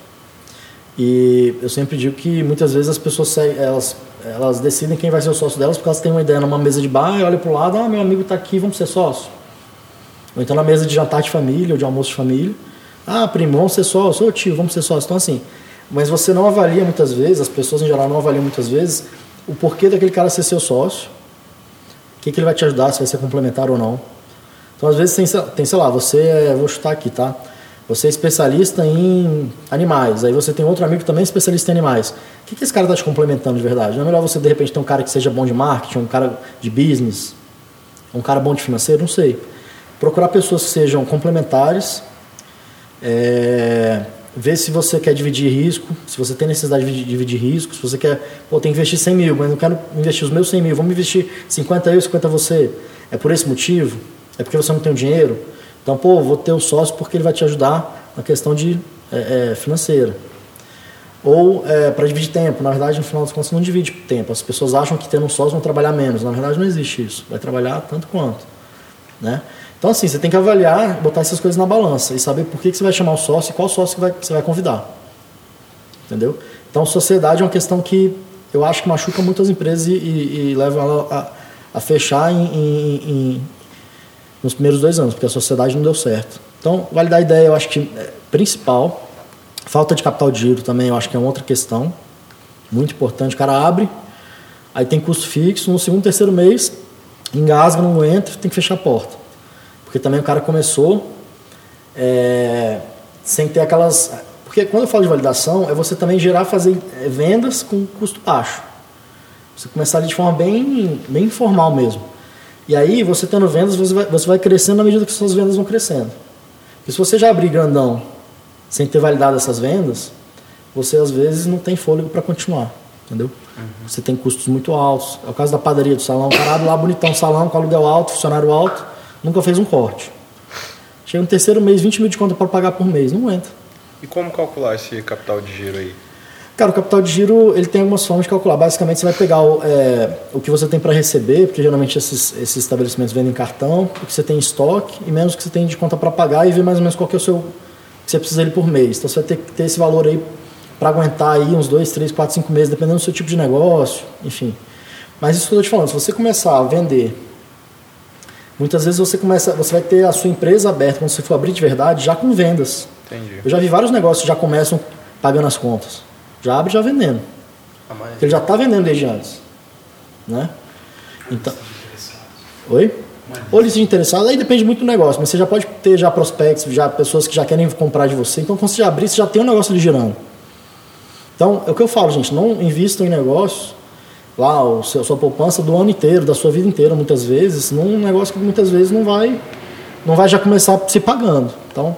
E eu sempre digo que muitas vezes as pessoas elas elas decidem quem vai ser o sócio delas porque elas têm uma ideia numa mesa de bar e olha para o lado, ah, meu amigo está aqui, vamos ser sócio. Ou então na mesa de jantar de família ou de almoço de família, ah, primo, vamos ser sócio, ô tio, vamos ser sócio. Então assim, mas você não avalia muitas vezes, as pessoas em geral não avaliam muitas vezes o porquê daquele cara ser seu sócio, o que, que ele vai te ajudar, se vai ser complementar ou não. Então às vezes tem, tem sei lá, você é, vou chutar aqui, tá? Você é especialista em animais, aí você tem outro amigo que também é especialista em animais. O que, que esse cara está te complementando de verdade? Não é melhor você, de repente, ter um cara que seja bom de marketing, um cara de business, um cara bom de financeiro? Não sei. Procurar pessoas que sejam complementares, é, ver se você quer dividir risco, se você tem necessidade de dividir risco, se você quer, pô, tem que investir 100 mil, mas não quero investir os meus 100 mil, vamos investir 50 eu e 50 você. É por esse motivo? É porque você não tem o dinheiro? Então, pô, vou ter o sócio porque ele vai te ajudar na questão de é, é, financeira. Ou é, para dividir tempo. Na verdade, no final das contas, não divide tempo. As pessoas acham que tendo um sócio vão trabalhar menos. Na verdade, não existe isso. Vai trabalhar tanto quanto. Né? Então, assim, você tem que avaliar, botar essas coisas na balança e saber por que, que você vai chamar o sócio e qual sócio que, vai, que você vai convidar. Entendeu? Então, sociedade é uma questão que eu acho que machuca muitas empresas e, e, e leva ela a, a fechar em, em, em, nos primeiros dois anos, porque a sociedade não deu certo. Então, validar a ideia, eu acho que é principal. Falta de capital de giro também, eu acho que é outra questão muito importante. O cara abre, aí tem custo fixo, no segundo, terceiro mês, engasga, não entra, tem que fechar a porta. Porque também o cara começou é, sem ter aquelas. Porque quando eu falo de validação, é você também gerar, fazer é, vendas com custo baixo. Você começar ali de forma bem, bem informal mesmo. E aí, você tendo vendas, você vai, você vai crescendo na medida que suas vendas vão crescendo. E se você já abrir grandão sem ter validado essas vendas, você às vezes não tem fôlego para continuar, entendeu? Uhum. Você tem custos muito altos. É o caso da padaria do salão. O cara abre lá bonitão salão, com aluguel alto, funcionário alto, nunca fez um corte. Chega no terceiro mês, 20 mil de conta para pagar por mês, não entra. E como calcular esse capital de giro aí? Cara, o capital de giro ele tem algumas formas de calcular. Basicamente, você vai pegar o, é, o que você tem para receber, porque geralmente esses, esses estabelecimentos vendem cartão, o que você tem em estoque e menos o que você tem de conta para pagar e ver mais ou menos qual que é o seu que você precisa ele por mês. Então você vai ter que ter esse valor aí para aguentar aí uns 2, 3, 4, 5 meses, dependendo do seu tipo de negócio, enfim. Mas isso que eu estou te falando, se você começar a vender, muitas vezes você começa, você vai ter a sua empresa aberta quando você for abrir de verdade, já com vendas. Entendi. Eu já vi vários negócios que já começam pagando as contas. Já abre já vendendo. Ah, mas- Porque ele já está vendendo desde antes. Né? Então. Oi? Ou lista de interessados, aí depende muito do negócio, mas você já pode ter já prospects, já pessoas que já querem comprar de você. Então, quando você já abrir, você já tem um negócio ali girando. Então, é o que eu falo, gente, não invistam em negócios lá, o seu, sua poupança do ano inteiro, da sua vida inteira, muitas vezes, num negócio que muitas vezes não vai, não vai já começar se pagando. Então,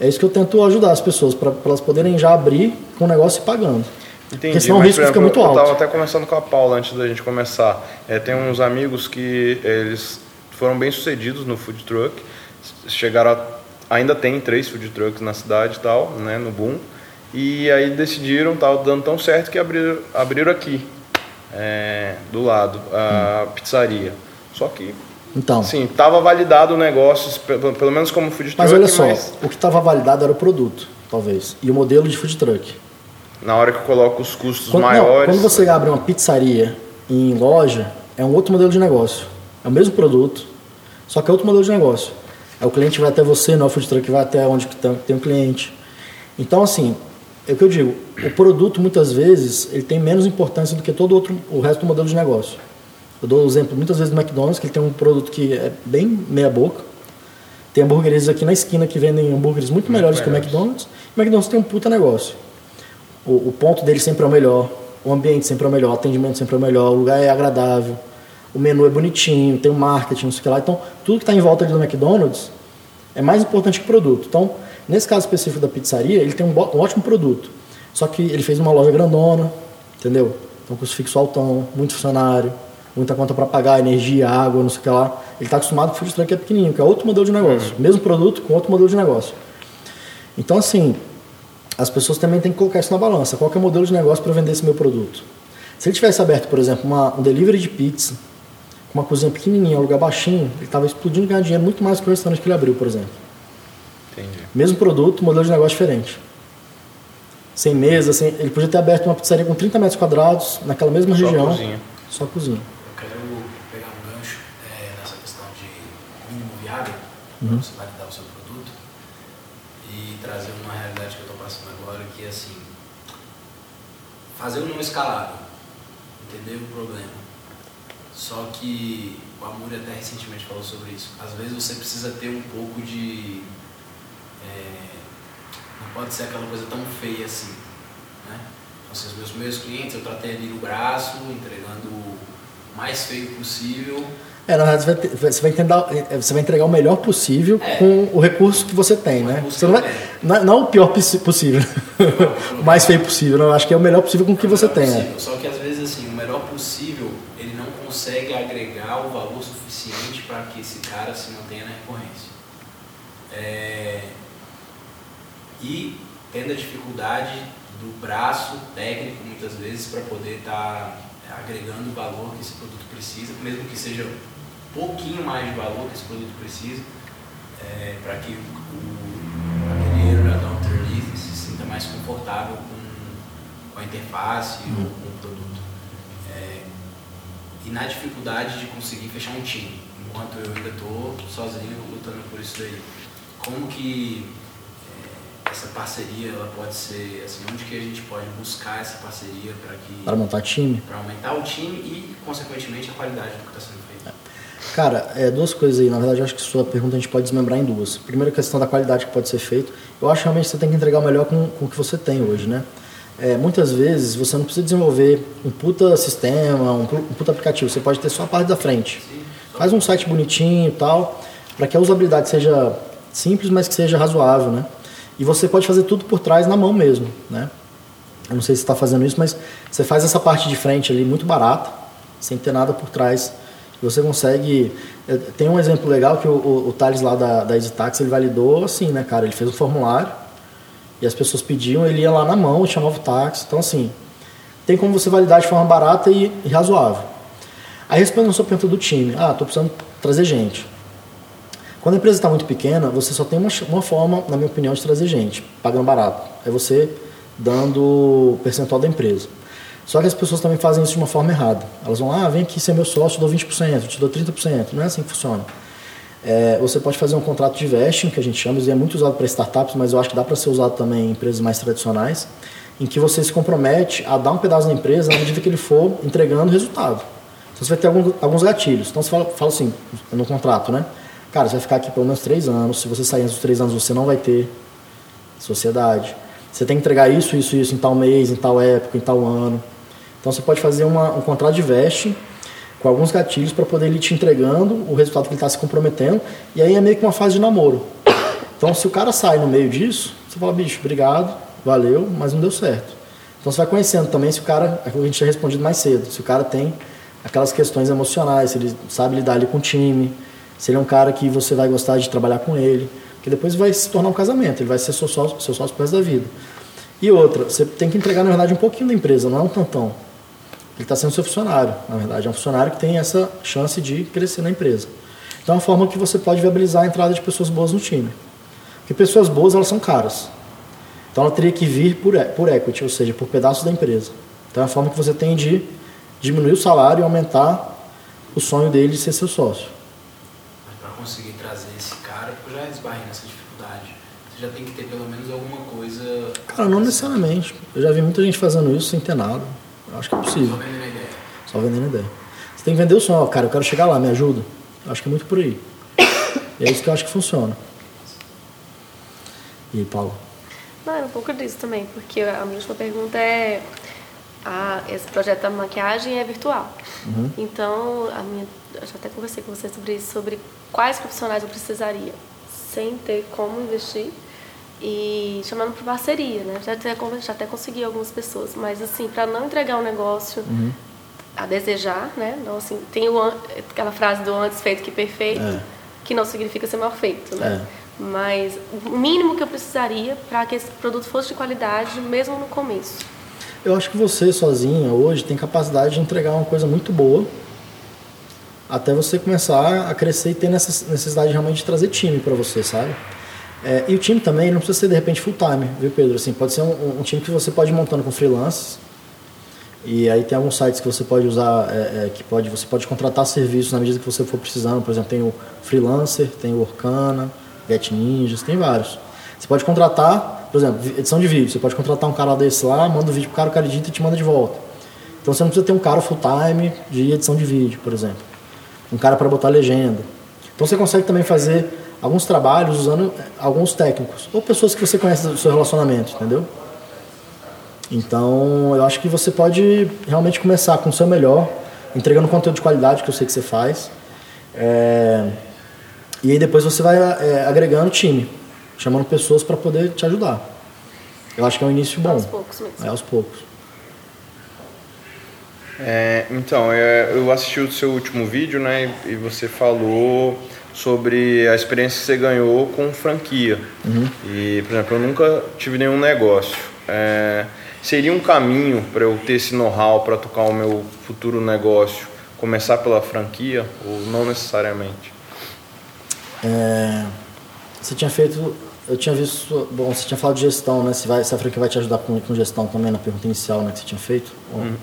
é isso que eu tento ajudar as pessoas, para elas poderem já abrir com o negócio se pagando. Entendi, Porque senão o mas, risco por fica exemplo, muito Eu alto. estava até conversando com a Paula antes da gente começar. É, tem uns amigos que eles foram bem sucedidos no food truck, chegaram a, ainda tem três food trucks na cidade e tal, né, no boom, e aí decidiram, estava dando tão certo que abriram, abriram aqui, é, do lado, a pizzaria. Só que, Então, sim, estava validado o negócio, pelo, pelo menos como food truck, mas olha só, mas o que estava validado era o produto, talvez, e o modelo de food truck. na hora que eu coloco os custos Quando, não, maiores... quando você abre uma pizzaria em loja, é um outro modelo de negócio. É o mesmo produto, só que é outro modelo de negócio. Aí o cliente vai até você, não é o food truck que vai até onde que tem tem o cliente. Então, assim, é o que eu digo, o produto muitas vezes ele tem menos importância do que todo outro, o resto do modelo de negócio. Eu dou o exemplo muitas vezes do McDonald's, que ele tem um produto que é bem meia boca. Tem hambúrgueres aqui na esquina que vendem hambúrgueres muito melhores que o. McDonald's. O McDonald's tem um puta negócio. O, o ponto dele sempre é o melhor, o ambiente sempre é o melhor, o atendimento sempre é o melhor, o lugar é agradável, o menu é bonitinho, tem o marketing, não sei o que lá. Então, tudo que está em volta do McDonald's é mais importante que o produto. Então, nesse caso específico da pizzaria, ele tem um, um ótimo produto. Só que ele fez uma loja grandona, entendeu? Então, custo fixo altão, muito funcionário, muita conta para pagar, energia, água, não sei o que lá. Ele está acostumado com o food truck que é pequenininho, que é outro modelo de negócio. Mesmo produto com outro modelo de negócio. Então, assim, as pessoas também têm que colocar isso na balança. Qual que é o modelo de negócio para vender esse meu produto? Se ele tivesse aberto, por exemplo, uma, um delivery de pizza, com uma cozinha pequenininha, um lugar baixinho, ele estava explodindo e ganhando dinheiro muito mais que o restaurante que ele abriu, por exemplo. Entendi. Mesmo produto, modelo de negócio diferente. Sem mesa, sem, ele podia ter aberto uma pizzaria com 30 metros quadrados, naquela mesma Só região. cozinha. Só cozinha. Eu quero pegar um gancho é, nessa questão de mínimo viável, Uhum. para você validar o seu produto, e trazer uma realidade que eu estou passando agora, que é assim, fazer um não escalável, entender o problema. Só que o Amor até recentemente falou sobre isso. Às vezes você precisa ter um pouco de. É, não pode ser aquela coisa tão feia assim. Né? Então, assim, os meus primeiros clientes eu tratei ali no braço, entregando o mais feio possível. É, na verdade, você vai, ter- você vai tentar- é, você vai entregar o melhor possível É. com o recurso que você tem, né? Você não, vai, não, é- não é o pior possível, [laughs] o mais feio possível. Não, eu acho que é o melhor possível com o que o você tem. é. possível. Só que às vezes assim, o melhor possível, ele não consegue agregar o valor suficiente para que esse cara se mantenha na recorrência. É, E tendo a dificuldade do braço técnico muitas vezes para poder estar agregando o valor que esse produto precisa, mesmo que seja um pouquinho mais de valor que esse produto precisa, é, para que o ateliê da. Lee se sinta mais confortável com, com a interface ou com o produto. É, e na dificuldade de conseguir fechar um time, enquanto eu ainda estou sozinho lutando por isso daí. Como que é, essa parceria ela pode ser, assim, onde que a gente pode buscar essa parceria para que Para montar time. para aumentar o time e consequentemente a qualidade do que está sendo feito. Cara, é, duas coisas aí. Na verdade, eu acho que sua pergunta a gente pode desmembrar em duas. Primeiro, a questão da qualidade que pode ser feito. Eu acho realmente que você tem que entregar o melhor com, com o que você tem hoje, né? É, muitas vezes você não precisa desenvolver um puta sistema, um, um puta aplicativo. Você pode ter só a parte da frente. Faz um site bonitinho e tal, para que a usabilidade seja simples, mas que seja razoável, né? E você pode fazer tudo por trás na mão mesmo, né? Eu não sei se está fazendo isso, mas você faz essa parte de frente ali muito barata, sem ter nada por trás. Você consegue. eh, Tem um exemplo legal que o, o, o Thales lá da, da EasyTax ele validou assim, né, cara? Ele fez o formulário E as pessoas pediam, ele ia lá na mão chamava o táxi. Então, assim, tem como você validar de forma barata e, e razoável. Aí respondendo a sua pergunta do time, ah, estou precisando trazer gente. Quando a empresa está muito pequena, você só tem uma, uma forma, na minha opinião, de trazer gente, pagando barato. É você dando percentual da empresa. Só que as pessoas também fazem isso de uma forma errada. Elas vão, ah, vem aqui ser meu sócio, eu dou 20%, eu te dou 30%. Não é assim que funciona. É, você pode fazer um contrato de vesting, que a gente chama, e é muito usado para startups, mas eu acho que dá para ser usado também em empresas mais tradicionais, em que você se compromete a dar um pedaço da empresa na medida que ele for entregando resultado. Então você vai ter alguns gatilhos. Então você fala, fala assim, no contrato, né? Cara, você vai ficar aqui pelo menos três anos. Se você sair antes dos três anos, você não vai ter sociedade. Você tem que entregar isso, isso, isso em tal mês, em tal época, em tal ano. Então você pode fazer uma, um contrato de veste com alguns gatilhos para poder ele te entregando o resultado que ele está se comprometendo. E aí é meio que uma fase de namoro. Então se o cara sai no meio disso, você fala, bicho, obrigado, valeu, mas não deu certo. Então você vai conhecendo também se o cara, é o que a gente tinha respondido mais cedo, se o cara tem aquelas questões emocionais, se ele sabe lidar ali com o time, se ele é um cara que você vai gostar de trabalhar com ele, que depois vai se tornar um casamento, ele vai ser seu sócio, seu sócio pro resto da vida. E outra, você tem que entregar, na verdade, um pouquinho da empresa, não é um tantão. Ele está sendo seu funcionário, na verdade. É um funcionário que tem essa chance de crescer na empresa. Então é uma forma que você pode viabilizar a entrada de pessoas boas no time. Porque pessoas boas, elas são caras. Então ela teria que vir por, por equity, ou seja, por pedaços da empresa. Então é a forma que você tem de diminuir o salário e aumentar o sonho dele de ser seu sócio conseguir trazer esse cara, eu já esbarrei nessa dificuldade. Você já tem que ter pelo menos alguma coisa. Cara, não necessariamente. Eu já vi muita gente fazendo isso sem ter nada. Eu acho que é possível. Só vendendo ideia. Só vendendo ideia. Você tem que vender o sonho, cara, eu quero chegar lá, me ajuda. Eu acho que é muito por aí. E é isso que eu acho que funciona. E aí, Paulo? Não, é um pouco disso também, porque a minha última pergunta é a, esse projeto da maquiagem é virtual. Uhum. Então, a minha, eu já até conversei com você sobre isso, sobre quais profissionais eu precisaria, sem ter como investir e chamando para parceria, né? Já até, já até consegui algumas pessoas, mas assim, para não entregar um negócio uhum. a desejar, né? Então, assim, tem o, aquela frase do antes feito que perfeito, é. que não significa ser mal feito, né? É. Mas o mínimo que eu precisaria para que esse produto fosse de qualidade, mesmo no começo. Eu acho que você sozinha hoje tem capacidade de entregar uma coisa muito boa até você começar a crescer e ter necessidade realmente de trazer time para você, sabe? É, e o time também não precisa ser de repente full time, viu Pedro? Assim, pode ser um, um time que você pode ir montando com freelancers. E aí tem alguns sites que você pode usar, é, é, que pode, você pode contratar serviços na medida que você for precisando. Por exemplo, tem o Freelancer, tem o Orkana, Get Ninjas, tem vários. Você pode contratar, por exemplo, edição de vídeo. Você pode contratar um cara desse lá, manda o vídeo pro cara, o cara edita e te manda de volta. Então você não precisa ter um cara full time de edição de vídeo, por exemplo. Um cara para botar legenda. Então você consegue também fazer alguns trabalhos usando eh, alguns técnicos ou pessoas que você conhece do seu relacionamento, entendeu? Então eu acho que você pode realmente começar com o seu melhor, entregando conteúdo de qualidade que eu sei que você faz. É... E aí depois você vai é, agregando time chamando pessoas para poder te ajudar. Eu acho que é um início bom. Aos poucos mesmo. É aos poucos. É, então, é, eu assisti o seu último vídeo, né? E você falou sobre a experiência que você ganhou com franquia. Uhum. E, por exemplo, eu nunca tive nenhum negócio. É, seria um caminho para eu ter esse know-how para tocar o meu futuro negócio, começar pela franquia ou não necessariamente? É, você tinha feito eu tinha visto. Bom, você tinha falado de gestão, né? Se, vai, se a franquia vai te ajudar com, com gestão também na pergunta inicial né, que você tinha feito. Hum.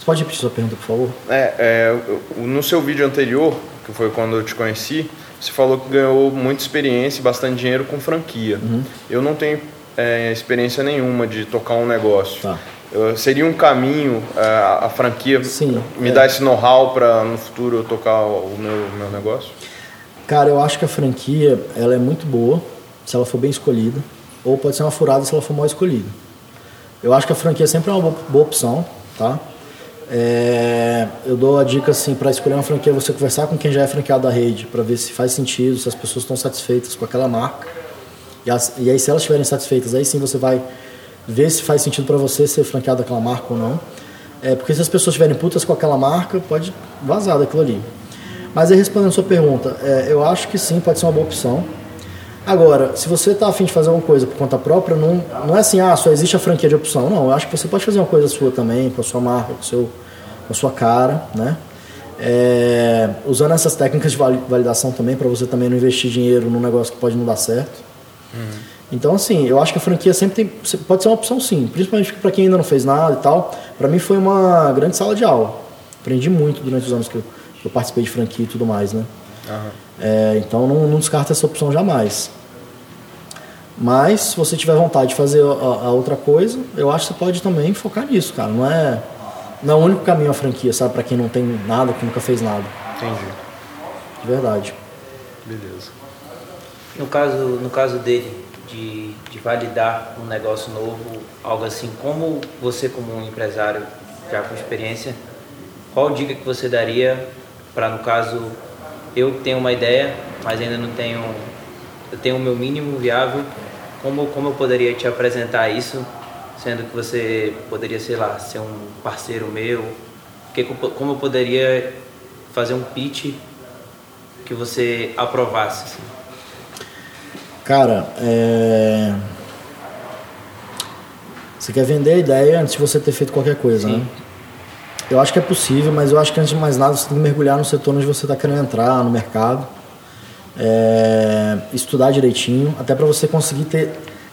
Você pode repetir sua pergunta, por favor? É, é, no seu vídeo anterior, que foi quando eu te conheci, você falou que ganhou muita experiência e bastante dinheiro com franquia. Uhum. Eu não tenho é, experiência nenhuma de tocar um negócio. Tá. Eu, seria um caminho é, a, a franquia Sim, me é. dar esse know-how para no futuro eu tocar o meu, meu negócio? Cara, eu acho que a franquia ela é muito boa se ela for bem escolhida, ou pode ser uma furada se ela for mal escolhida. Eu acho que a franquia sempre é uma boa opção, tá? É, eu dou a dica assim para escolher uma franquia, você conversar com quem já é franqueado da rede, para ver se faz sentido, se as pessoas estão satisfeitas com aquela marca. E, as, e aí se elas estiverem satisfeitas, aí sim você vai ver se faz sentido para você ser franqueado daquela marca ou não. É, porque se as pessoas estiverem putas com aquela marca, pode vazar daquilo ali. Mas aí respondendo a sua pergunta, é, eu acho que sim, pode ser uma boa opção. Agora, se você está afim de fazer alguma coisa por conta própria, não, não é assim, ah, só existe a franquia de opção. Não, eu acho que você pode fazer uma coisa sua também, com a sua marca, com, seu, com a sua cara, né? É, usando essas técnicas de validação também, para você também não investir dinheiro num negócio que pode não dar certo. Uhum. Então, assim, eu acho que a franquia sempre tem, pode ser uma opção sim, principalmente para quem ainda não fez nada e tal. Para mim foi uma grande sala de aula. Aprendi muito durante os anos que eu, que eu participei de franquia e tudo mais, né? Uhum. É, então, não, não descarta essa opção jamais. Mas, se você tiver vontade de fazer a, a, outra coisa, eu acho que você pode também focar nisso, cara. Não é, não é o único caminho a franquia, sabe? Para quem não tem nada, que nunca fez nada. Entendi. De verdade. Beleza. No caso, no caso dele, de, de validar um negócio novo, algo assim, como você como um empresário já com experiência, qual dica que você daria para, no caso, eu tenho uma ideia, mas ainda não tenho, eu tenho o meu mínimo viável, como, como eu poderia te apresentar isso, sendo que você poderia, sei lá, ser um parceiro meu, que, como eu poderia fazer um pitch que você aprovasse? Assim? Cara, é... você quer vender a ideia antes de você ter feito qualquer coisa, Sim. né? Eu acho que é possível, mas eu acho que antes de mais nada você tem que mergulhar no setor onde você está querendo entrar, no mercado. É... estudar direitinho, até para você conseguir ter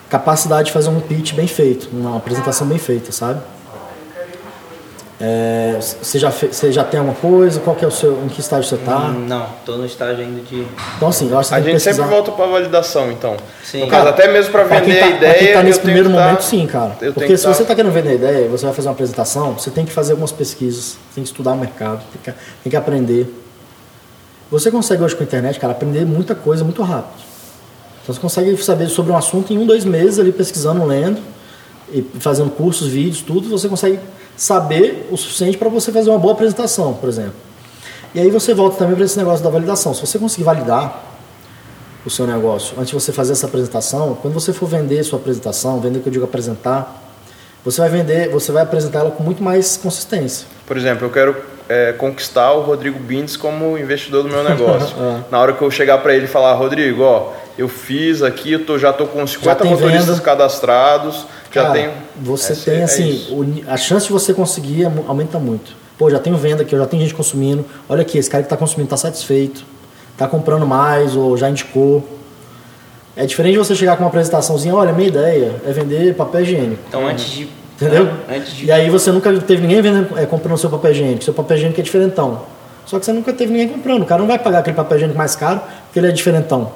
capacidade de fazer um pitch bem feito, uma apresentação bem feita, sabe? É, você, já você já tem alguma coisa? Qual que é o seu, em que estágio você está? Hum, não, estou no estágio ainda de. Então assim, eu acho que a gente pesquisar... sempre volta para validação, então. Sim. No caso, até mesmo para vender tá, a ideia. Quem tá nesse primeiro momento, sim, cara. Porque se você está querendo vender a ideia, você vai fazer uma apresentação, você tem que fazer algumas pesquisas, tem que estudar o mercado, tem que, tem que aprender. Você consegue hoje com a internet, cara, aprender muita coisa muito rápido. Então você consegue saber sobre um assunto em um, dois meses ali pesquisando, lendo, e fazendo cursos, vídeos, tudo, você consegue saber o suficiente para você fazer uma boa apresentação, por exemplo. E aí você volta também para esse negócio da validação. Se você conseguir validar o seu negócio antes de você fazer essa apresentação, quando você for vender sua apresentação, vender que eu digo apresentar, você vai vender, você vai apresentar ela com muito mais consistência. Por exemplo, eu quero é, conquistar o Rodrigo Bindes como investidor do meu negócio. [laughs] é. Na hora que eu chegar para ele e falar, Rodrigo, ó, eu fiz aqui, eu tô, já estou com 50 motoristas venda. cadastrados, já tenho. Você é, tem é assim, a chance de você conseguir é aumenta muito. Pô, já tenho venda aqui, já tem gente consumindo. Olha aqui, esse cara que está consumindo está satisfeito, está comprando mais ou já indicou. É diferente de você chegar com uma apresentaçãozinha, olha, minha ideia é vender papel higiênico. Então antes de. Entendeu? Antes de... E aí você nunca teve ninguém vendendo, é, comprando seu papel higiênico. Seu papel higiênico é diferentão. Só que você nunca teve ninguém comprando. O cara não vai pagar aquele papel higiênico mais caro porque ele é diferentão.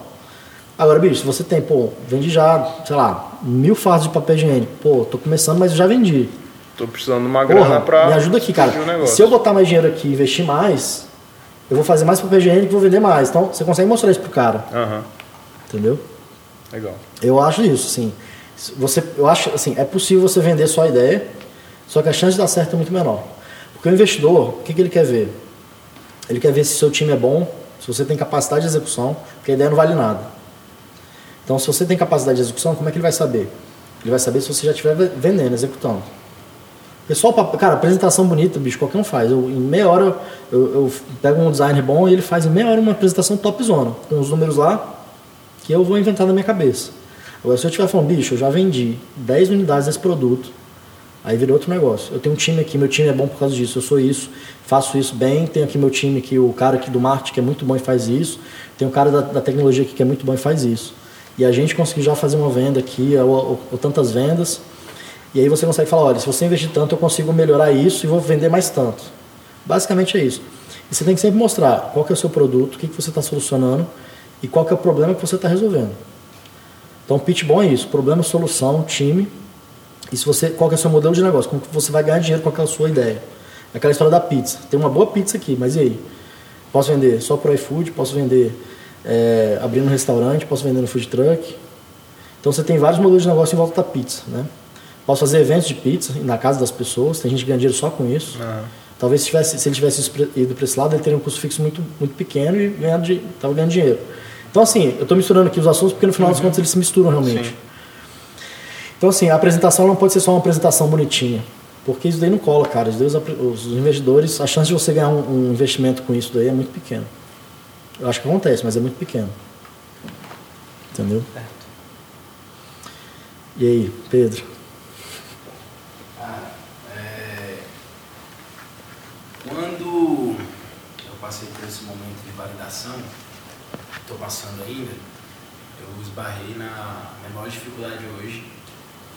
Agora, bicho, se você tem, pô, vende já, sei lá, mil fardos de papel higiênico. Pô, tô começando, mas eu já vendi. Tô precisando de uma grana Porra, pra. Me ajuda aqui, cara. Um se eu botar mais dinheiro aqui e investir mais, eu vou fazer mais papel higiênico e vou vender mais. Então, você consegue mostrar isso pro cara. Uhum. Entendeu? Legal. Eu acho isso, sim. Você, eu acho, assim, é possível você vender só a ideia, só que a chance de dar certo é muito menor. Porque o investidor, o que, que ele quer ver? Ele quer ver se seu time é bom, se você tem capacidade de execução, porque a ideia não vale nada. Então, se você tem capacidade de execução, como é que ele vai saber? Ele vai saber se você já estiver vendendo, executando. Pessoal, cara, apresentação bonita, bicho, qualquer um faz. Eu, em meia hora eu, eu, pego um designer bom e ele faz em meia hora uma apresentação top zona, com os números lá que eu vou inventar na minha cabeça. Agora, se eu estiver falando, bicho, eu já vendi 10 unidades desse produto, aí vira outro negócio. Eu tenho um time aqui, meu time é bom por causa disso, eu sou isso, faço isso bem, tenho aqui meu time que o cara aqui do marketing que é muito bom e faz isso, tem o cara da, da tecnologia aqui que é muito bom e faz isso e a gente conseguir já fazer uma venda aqui, ou, ou, ou, tantas vendas, e aí você consegue falar, olha, se você investir tanto, eu consigo melhorar isso e vou vender mais tanto. Basicamente é isso. E você tem que sempre mostrar qual é o seu produto, o que, que você está solucionando e qual é o problema que você está resolvendo. Então, pitch bom é isso, problema, solução, time, e se você, qual é o seu modelo de negócio, como que você vai ganhar dinheiro com aquela sua ideia. Aquela história da pizza. Tem uma boa pizza aqui, mas e aí? Posso vender só para iFood, posso vender é, abrindo um restaurante, posso vender no food truck. Então você tem vários modelos de negócio em volta da pizza, né? Posso fazer eventos de pizza na casa das pessoas, tem gente que ganha dinheiro só com isso. Uhum. Talvez se, tivesse, se ele tivesse ido para esse lado, ele teria um custo fixo muito, muito pequeno e estava ganhando dinheiro. Então, assim, eu estou misturando aqui os assuntos porque no final uhum. das contas eles se misturam realmente. Sim. Então, assim, a apresentação não pode ser só uma apresentação bonitinha, porque isso daí não cola, cara. Os investidores, a chance de você ganhar um, um investimento com isso daí é muito pequena. Eu acho que acontece, mas é muito pequeno. Entendeu? Certo. E aí, Pedro? Ah, é... Quando eu passei por esse momento de validação, estou passando ainda, eu esbarrei na minha maior dificuldade hoje,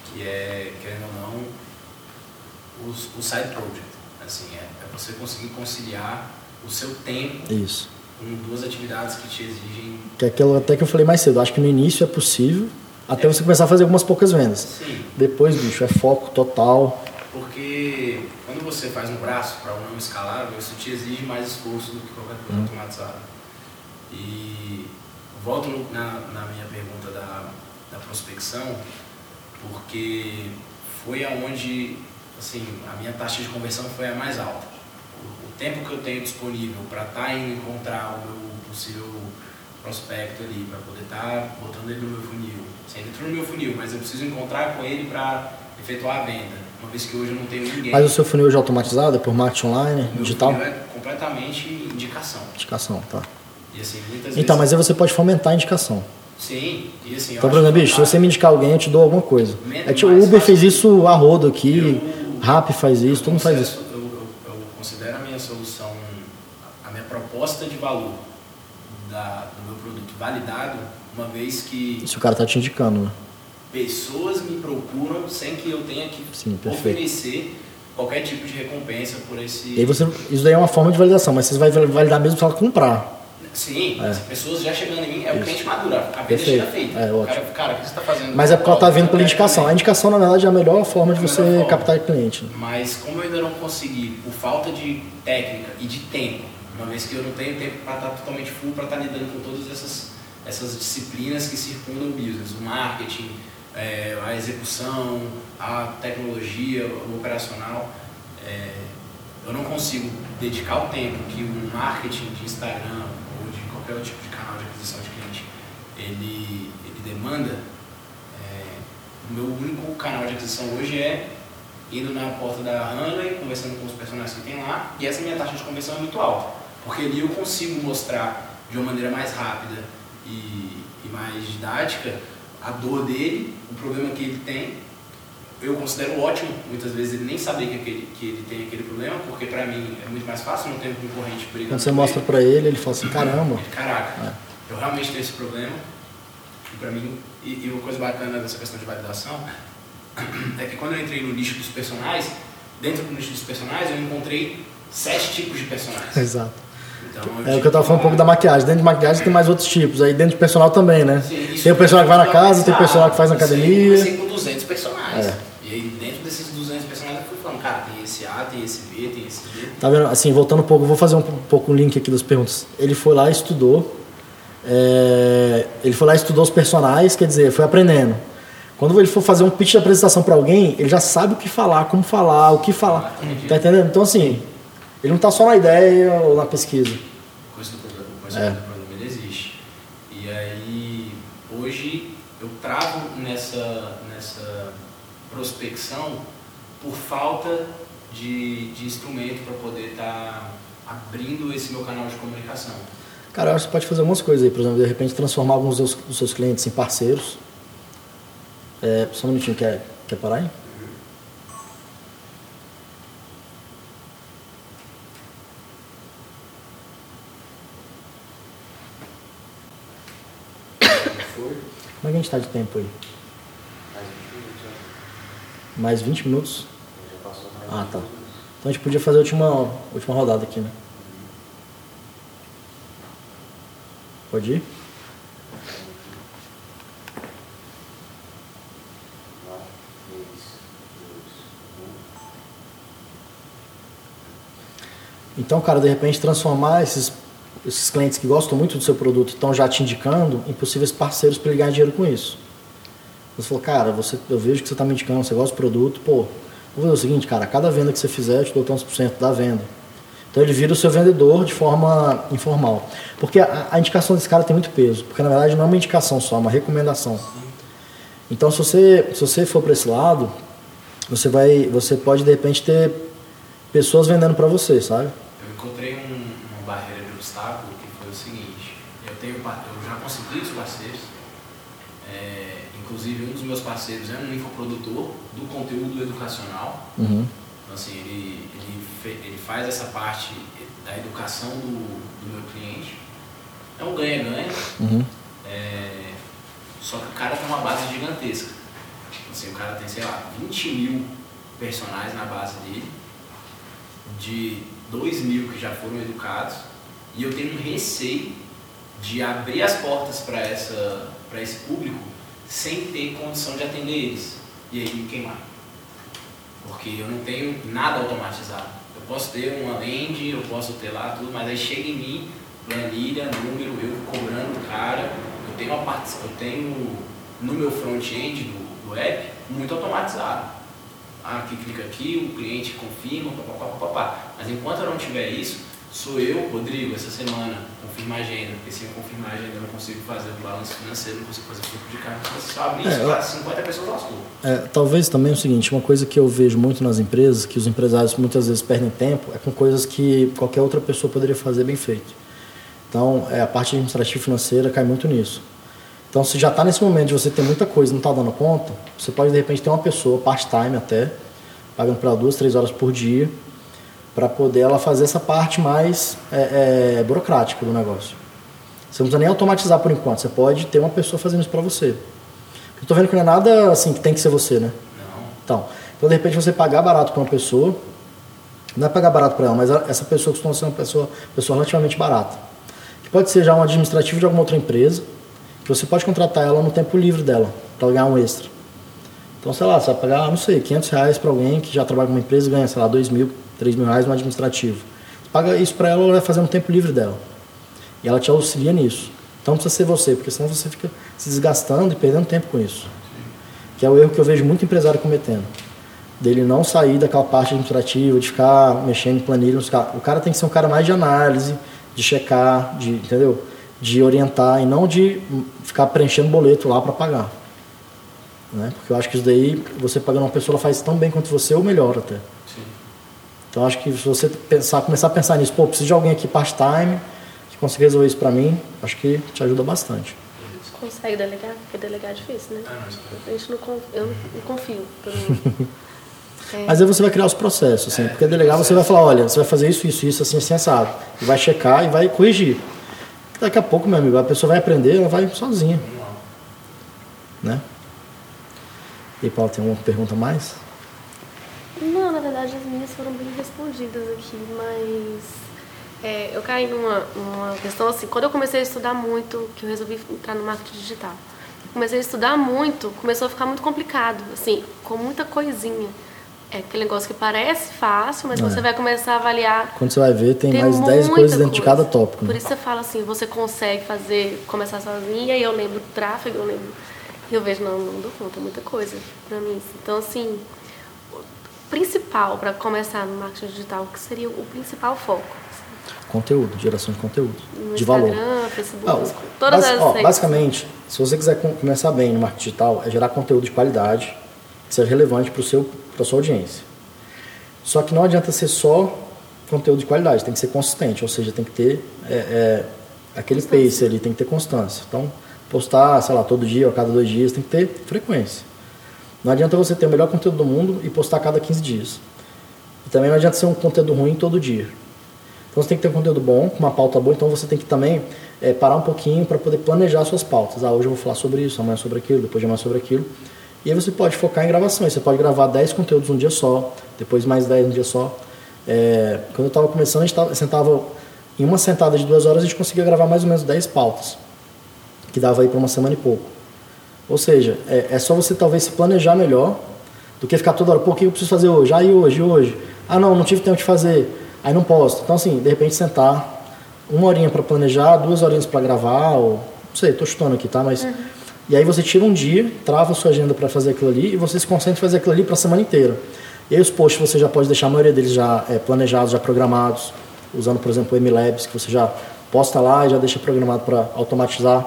que é, querendo ou não, os, o side project. Assim, é, é você conseguir conciliar o seu tempo Isso. Duas atividades que te exigem. Que é aquilo até que eu falei mais cedo, acho que no início é possível, até é. você começar a fazer algumas poucas vendas. Sim. Depois, bicho, é foco total. Porque quando você faz um braço para um não escalável, isso te exige mais esforço do que qualquer coisa hum. automatizada. E volto na, na minha pergunta da, da prospecção, porque foi aonde assim, a minha taxa de conversão foi a mais alta. Tempo que eu tenho disponível para estar tá indo encontrar o meu possível prospecto ali, para poder estar tá botando ele no meu funil. Assim, ele entrou no meu funil, mas eu preciso encontrar com ele para efetuar a venda, uma vez que hoje eu não tenho ninguém. Mas o seu funil hoje é automatizado? É por marketing online, o digital? Funil é completamente indicação. Indicação, tá. E, assim, então, mas aí você pode fomentar a indicação. Sim, e assim. Então, por exemplo, bicho, se você me indicar alguém, eu te dou alguma coisa. É tipo, o Uber fez isso a rodo aqui. Eu, Rap faz isso, todo mundo faz isso. Eu, eu, eu, considero a minha solução, a minha proposta de valor da, do meu produto validado, uma vez que. Se o cara está te indicando, né? Pessoas me procuram sem que eu tenha que Sim, oferecer qualquer tipo de recompensa por esse. E aí você, isso daí é uma forma de validação, mas você vai validar mesmo se ela comprar. Sim, é. as pessoas já chegando em mim, é Isso. o cliente maduro, a venda Perfeito. chega feita. É, ótimo. Cara, cara, o que você está fazendo? Mas é porque ela está vindo pela indicação. A indicação, na verdade, é a melhor forma de você forma. captar cliente. Mas como eu ainda não consegui, por falta de técnica e de tempo, uma vez que eu não tenho tempo para estar tá totalmente full, para estar tá lidando com todas essas, essas disciplinas que circundam o business, o marketing, é, a execução, a tecnologia, o operacional, é, eu não consigo dedicar o tempo que o marketing de Instagram, qualquer tipo de canal de aquisição de cliente ele, ele demanda, é, o meu único canal de aquisição hoje é indo na porta da Hanley, conversando com os personagens que tem lá, e essa minha taxa de conversão é muito alta, porque ali eu consigo mostrar de uma maneira mais rápida e, e mais didática a dor dele, o problema que ele tem eu considero ótimo, muitas vezes ele nem saber que, aquele, que ele tem aquele problema, porque para mim é muito mais fácil, não ter um concorrente brigando Quando você mostra para ele, ele fala assim, caramba. Caraca, é. eu realmente tenho esse problema. E para mim, e, e, uma coisa bacana dessa questão de validação [clears throat] é que quando eu entrei no nicho dos personagens, dentro do nicho dos personagens eu encontrei sete tipos de personagens. Exato. É o que eu estava falando um pouco da maquiagem. Dentro de maquiagem tem mais outros tipos. Aí dentro de personal também, né? Sim, tem o personal que vai na casa, tem o personal que faz na academia. Sim, com 200 personagens. É. E aí dentro desses 200 personagens eu fui falando, cara, tem esse A, tem esse B, tem esse D. Tá vendo? Assim, voltando um pouco, vou fazer um pouco o um link aqui das perguntas. Ele foi lá e estudou. É, ele foi lá e estudou os personagens, quer dizer, foi aprendendo. Quando ele for fazer um pitch de apresentação para alguém, ele já sabe o que falar, como falar, o que falar. Ah, tá entendendo? Então, assim, ele não está só na ideia ou na pesquisa. Coisa do problema, coisa é. do problema ele existe. E aí, hoje, eu travo nessa, nessa prospecção por falta de, de instrumento para poder estar tá abrindo esse meu canal de comunicação. Cara, eu acho que você pode fazer algumas coisas aí, por exemplo, de repente transformar alguns dos, dos seus clientes em parceiros. É, só um minutinho, quer, quer parar aí? Como é que a gente está de tempo aí? Mais 20 minutos? Ah, tá. Então a gente podia fazer a última, última rodada aqui, né? Pode ir? Então, cara, de repente transformar esses, esses clientes que gostam muito do seu produto estão já te indicando em possíveis parceiros para ganhar dinheiro com isso. Você falou, cara, você, eu vejo que você está me indicando, você gosta do produto, pô, vou fazer o seguinte, cara, cada venda que você fizer, eu te dou tantos por cento da venda. Então ele vira o seu vendedor de forma informal. Porque a, a, indicação desse cara tem muito peso, porque na verdade não é uma indicação só, é uma recomendação. Então se você, se você for para esse lado, você vai, você pode de repente ter pessoas vendendo para você, sabe? Eu encontrei um, uma barreira de obstáculo que foi o seguinte, eu tenho eu já consegui os parceiros, É, inclusive, um dos meus parceiros é um infoprodutor do conteúdo educacional. Uhum. Então, assim, ele, ele, ele faz essa parte da educação do, do meu cliente. É um ganha-ganha. Uhum. É, só que o cara tem uma base gigantesca. Assim, o cara tem, sei lá, 20 mil personagens na base dele, de 2 mil que já foram educados, e eu tenho um receio de abrir as portas para esse público sem ter condição de atender eles e aí me queimar. Porque eu não tenho nada automatizado. Eu posso ter uma land, eu posso ter lá tudo, mas aí chega em mim, planilha, número, eu cobrando o cara, eu tenho, uma part... eu tenho no meu front-end do, do app muito automatizado. Ah, aqui clica aqui, o cliente confirma, papapá, papapá. Mas enquanto eu não tiver isso, sou eu, Rodrigo, essa semana, confirmar a agenda, porque se eu confirmar a agenda eu não consigo fazer o balanço financeiro, não consigo fazer o fluxo de carga, se eu abrir isso para 50 pessoas lascou. É, talvez também é o seguinte, uma coisa que eu vejo muito nas empresas, que os empresários muitas vezes perdem tempo, é com coisas que qualquer outra pessoa poderia fazer bem feito. Então, é, a parte administrativa e financeira cai muito nisso. Então, se já está nesse momento de você ter muita coisa e não está dando conta, você pode de repente ter uma pessoa, part-time até, pagando para duas, três horas por dia, para poder ela fazer essa parte mais é, é, burocrática do negócio. Você não precisa nem automatizar por enquanto, você pode ter uma pessoa fazendo isso para você. Eu estou vendo que não é nada assim que tem que ser você, né? Não. Então, então de repente você pagar barato para uma pessoa, não é pagar barato para ela, mas essa pessoa costuma ser uma pessoa, pessoa relativamente barata. Que pode ser já um administrativo de alguma outra empresa, que você pode contratar ela no tempo livre dela, para ganhar um extra. Então, sei lá, você vai pagar, não sei, 500 reais para alguém que já trabalha com uma empresa e ganha, sei lá, 2 mil, 3 mil reais no administrativo. Você paga isso para ela, ela vai fazer no tempo livre dela. E ela te auxilia nisso. Então, precisa ser você, porque senão você fica se desgastando e perdendo tempo com isso. Que é o erro que eu vejo muito empresário cometendo. Dele não sair daquela parte administrativa, de ficar mexendo em planilha. O cara tem que ser um cara mais de análise, de checar, de, entendeu? De orientar e não de ficar preenchendo boleto lá para pagar. Né? Porque eu acho que isso daí, você pagando uma pessoa, ela faz tão bem quanto você ou melhor até. Então acho que se você pensar, começar a pensar nisso, pô, preciso de alguém aqui part-time que consiga resolver isso para mim, acho que te ajuda bastante. Consegue delegar? Porque delegar é difícil, né? Ah, não, a gente não, eu não confio. É. [laughs] Mas aí você vai criar os processos, assim, é, porque delegar você vai falar, olha, você vai fazer isso, isso, isso, assim, assim, assado. E vai checar e vai corrigir. Daqui a pouco, meu amigo, a pessoa vai aprender, ela vai sozinha. Né? E Paulo, tem alguma pergunta mais? Não, na verdade as minhas foram bem respondidas aqui, mas é, eu caí numa, numa questão assim, quando eu comecei a estudar muito, que eu resolvi entrar no marketing digital, comecei a estudar muito, começou a ficar muito complicado, assim, com muita coisinha. É aquele negócio que parece fácil, mas é. você vai começar a avaliar. Quando você vai ver, tem, tem mais 10 coisas dentro coisa. de cada tópico. Né? Por isso você fala assim, você consegue fazer, começar sozinho, e eu lembro tráfego, eu lembro e eu vejo, não, não dou conta, é muita coisa para mim. Então, assim, principal para começar no marketing digital, que seria o principal foco? Conteúdo, geração de conteúdo, no de Instagram, valor. Facebook, ah, todas bas, as ó, Basicamente, se você quiser começar bem no marketing digital, é gerar conteúdo de qualidade, que seja relevante para a sua audiência. Só que não adianta ser só conteúdo de qualidade, tem que ser consistente, ou seja, tem que ter é, é, aquele pace ali, tem que ter constância. Então, postar, sei lá, todo dia ou a cada dois dias, tem que ter frequência. Não adianta você ter o melhor conteúdo do mundo e postar a cada 15 dias. E também não adianta ser um conteúdo ruim todo dia. Então você tem que ter um conteúdo bom, com uma pauta boa, então você tem que também é, parar um pouquinho para poder planejar suas pautas. Ah, hoje eu vou falar sobre isso, amanhã sobre aquilo, depois de amanhã sobre aquilo. E aí você pode focar em gravações. Você pode gravar 10 conteúdos um dia só, depois mais 10 um dia só. É, quando eu estava começando, a gente tava, sentava em uma sentada de duas horas, a gente conseguia gravar mais ou menos 10 pautas que dava aí para uma semana e pouco. Ou seja, é, é, só você talvez se planejar melhor do que ficar toda hora, pô, o que eu preciso fazer hoje? Ah, e hoje, e hoje? Ah, não, não tive tempo de fazer, aí não posso. Então, assim, de repente sentar uma horinha para planejar, duas horinhas para gravar, ou não sei, estou chutando aqui, tá? Mas. Uhum. E aí você tira um dia, trava a sua agenda para fazer aquilo ali e você se concentra em fazer aquilo ali para a semana inteira. E aí os posts você já pode deixar a maioria deles já é, planejados, já programados, usando, por exemplo, o MLabs, que você já posta lá e já deixa programado para automatizar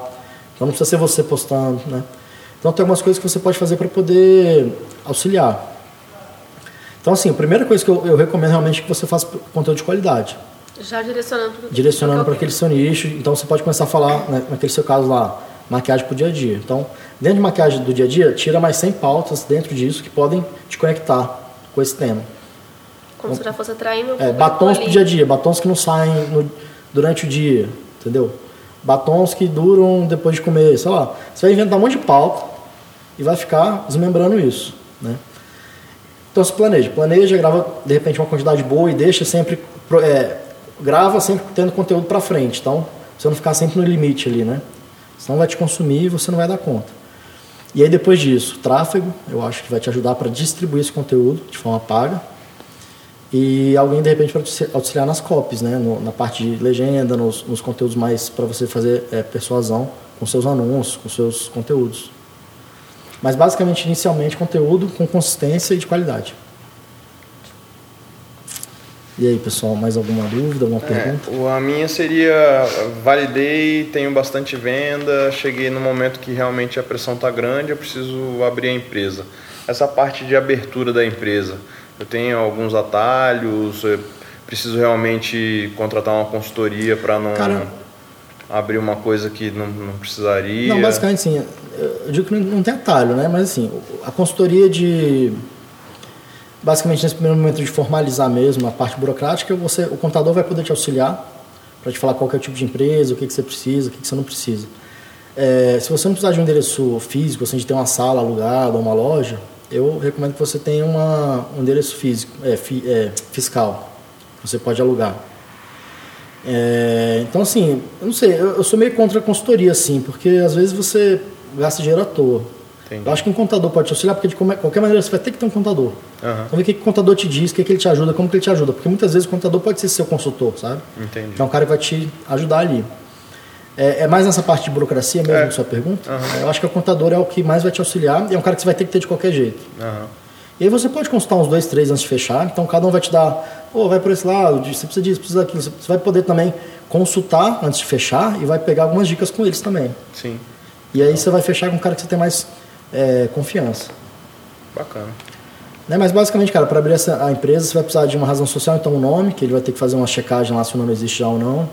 então não precisa ser você postando, né? Então tem algumas coisas que você pode fazer para poder auxiliar. Então assim, a primeira coisa que eu, eu recomendo realmente é que você faça conteúdo de qualidade. Já direcionando para Direcionando para aquele seu nicho. Então você pode começar a falar, né, naquele seu caso lá, maquiagem para o dia a dia. Então, dentro de maquiagem do dia a dia, tira mais 100 pautas dentro disso que podem te conectar com esse tema. Como se já fosse atrair meu é, Batons para o dia a dia, batons que não saem no, durante o dia, entendeu? Batons que duram depois de comer, sei lá. Você vai inventar um monte de pauta e vai ficar desmembrando isso, né? Então se planeja, planeja, grava de repente uma quantidade boa e deixa sempre, é, grava sempre tendo conteúdo para frente. Então você não ficar sempre no limite ali, né? Senão vai te consumir e você não vai dar conta. E aí depois disso, tráfego, eu acho que vai te ajudar para distribuir esse conteúdo de forma paga. E alguém de repente para auxiliar nas copies, né? No, na parte de legenda, nos, nos conteúdos mais para você fazer é, persuasão com seus anúncios, com seus conteúdos. Mas basicamente, inicialmente, conteúdo com consistência e de qualidade. E aí, pessoal, mais alguma dúvida, alguma é, pergunta? A minha seria: validei, tenho bastante venda, cheguei no momento que realmente a pressão está grande, eu preciso abrir a empresa. Essa parte de abertura da empresa, eu tenho alguns atalhos, preciso realmente contratar uma consultoria para não Cara, abrir uma coisa que não, não precisaria. Não, basicamente, sim. Eu digo que não, tem atalho, né? Mas assim, a consultoria de basicamente nesse primeiro momento de formalizar mesmo a parte burocrática, você, o contador vai poder te auxiliar para te falar qual é o tipo de empresa, o que, que você precisa, o que, que você não precisa. É, se você não precisar de um endereço físico, assim, de ter uma sala alugada ou uma loja, eu recomendo que você tenha uma, um endereço físico, é, fi, é, fiscal. Você pode alugar. É, então, assim, eu não sei, eu, eu, sou meio contra a consultoria, assim, porque às vezes você gasta dinheiro à toa. Entendi. Eu acho que um contador pode te auxiliar, porque de qualquer maneira você vai ter que ter um contador. Uhum. Então, ver o que, que o contador te diz, o que, que ele te ajuda, como que ele te ajuda. Porque muitas vezes o contador pode ser seu consultor, sabe? Entendi. Então, o cara vai te ajudar ali. É, é mais nessa parte de burocracia mesmo, é. sua pergunta? Uhum. Eu acho que o contador é o que mais vai te auxiliar e é um cara que você vai ter que ter de qualquer jeito. Uhum. E aí você pode consultar uns dois, três antes de fechar. Então, cada um vai te dar, vai por esse lado, você precisa disso, precisa daquilo. Você vai poder também consultar antes de fechar e vai pegar algumas dicas com eles também. Sim. E aí você vai fechar com um cara que você tem mais é, confiança. Bacana. Né? Mas basicamente, cara, para abrir essa, a empresa você vai precisar de uma razão social, então um nome, que ele vai ter que fazer uma checagem lá se o nome existe já ou não.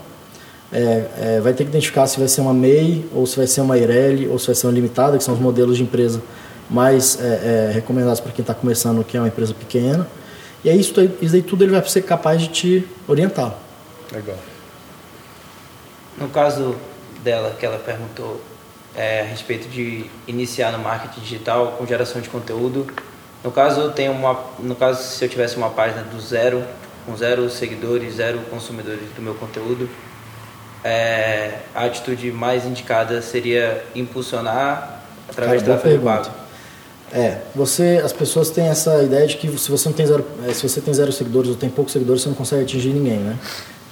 É, é, vai ter que identificar se vai ser uma MEI, ou se vai ser uma Eireli, ou se vai ser uma limitada, que são os modelos de empresa mais é, é recomendados para quem está começando, que é uma empresa pequena. E aí isso, isso aí tudo ele vai ser capaz de te orientar. Legal. No caso dela, que ela perguntou é, a respeito de iniciar no marketing digital com geração de conteúdo. No caso, eu tenho uma, no caso se eu tivesse uma página do zero, com zero seguidores, zero consumidores do meu conteúdo, é, a atitude mais indicada seria impulsionar através Cara, do tráfego pago. É, você, as pessoas têm essa ideia de que se você não tem zero, é, se você tem zero seguidores ou tem poucos seguidores, você não consegue atingir ninguém, né?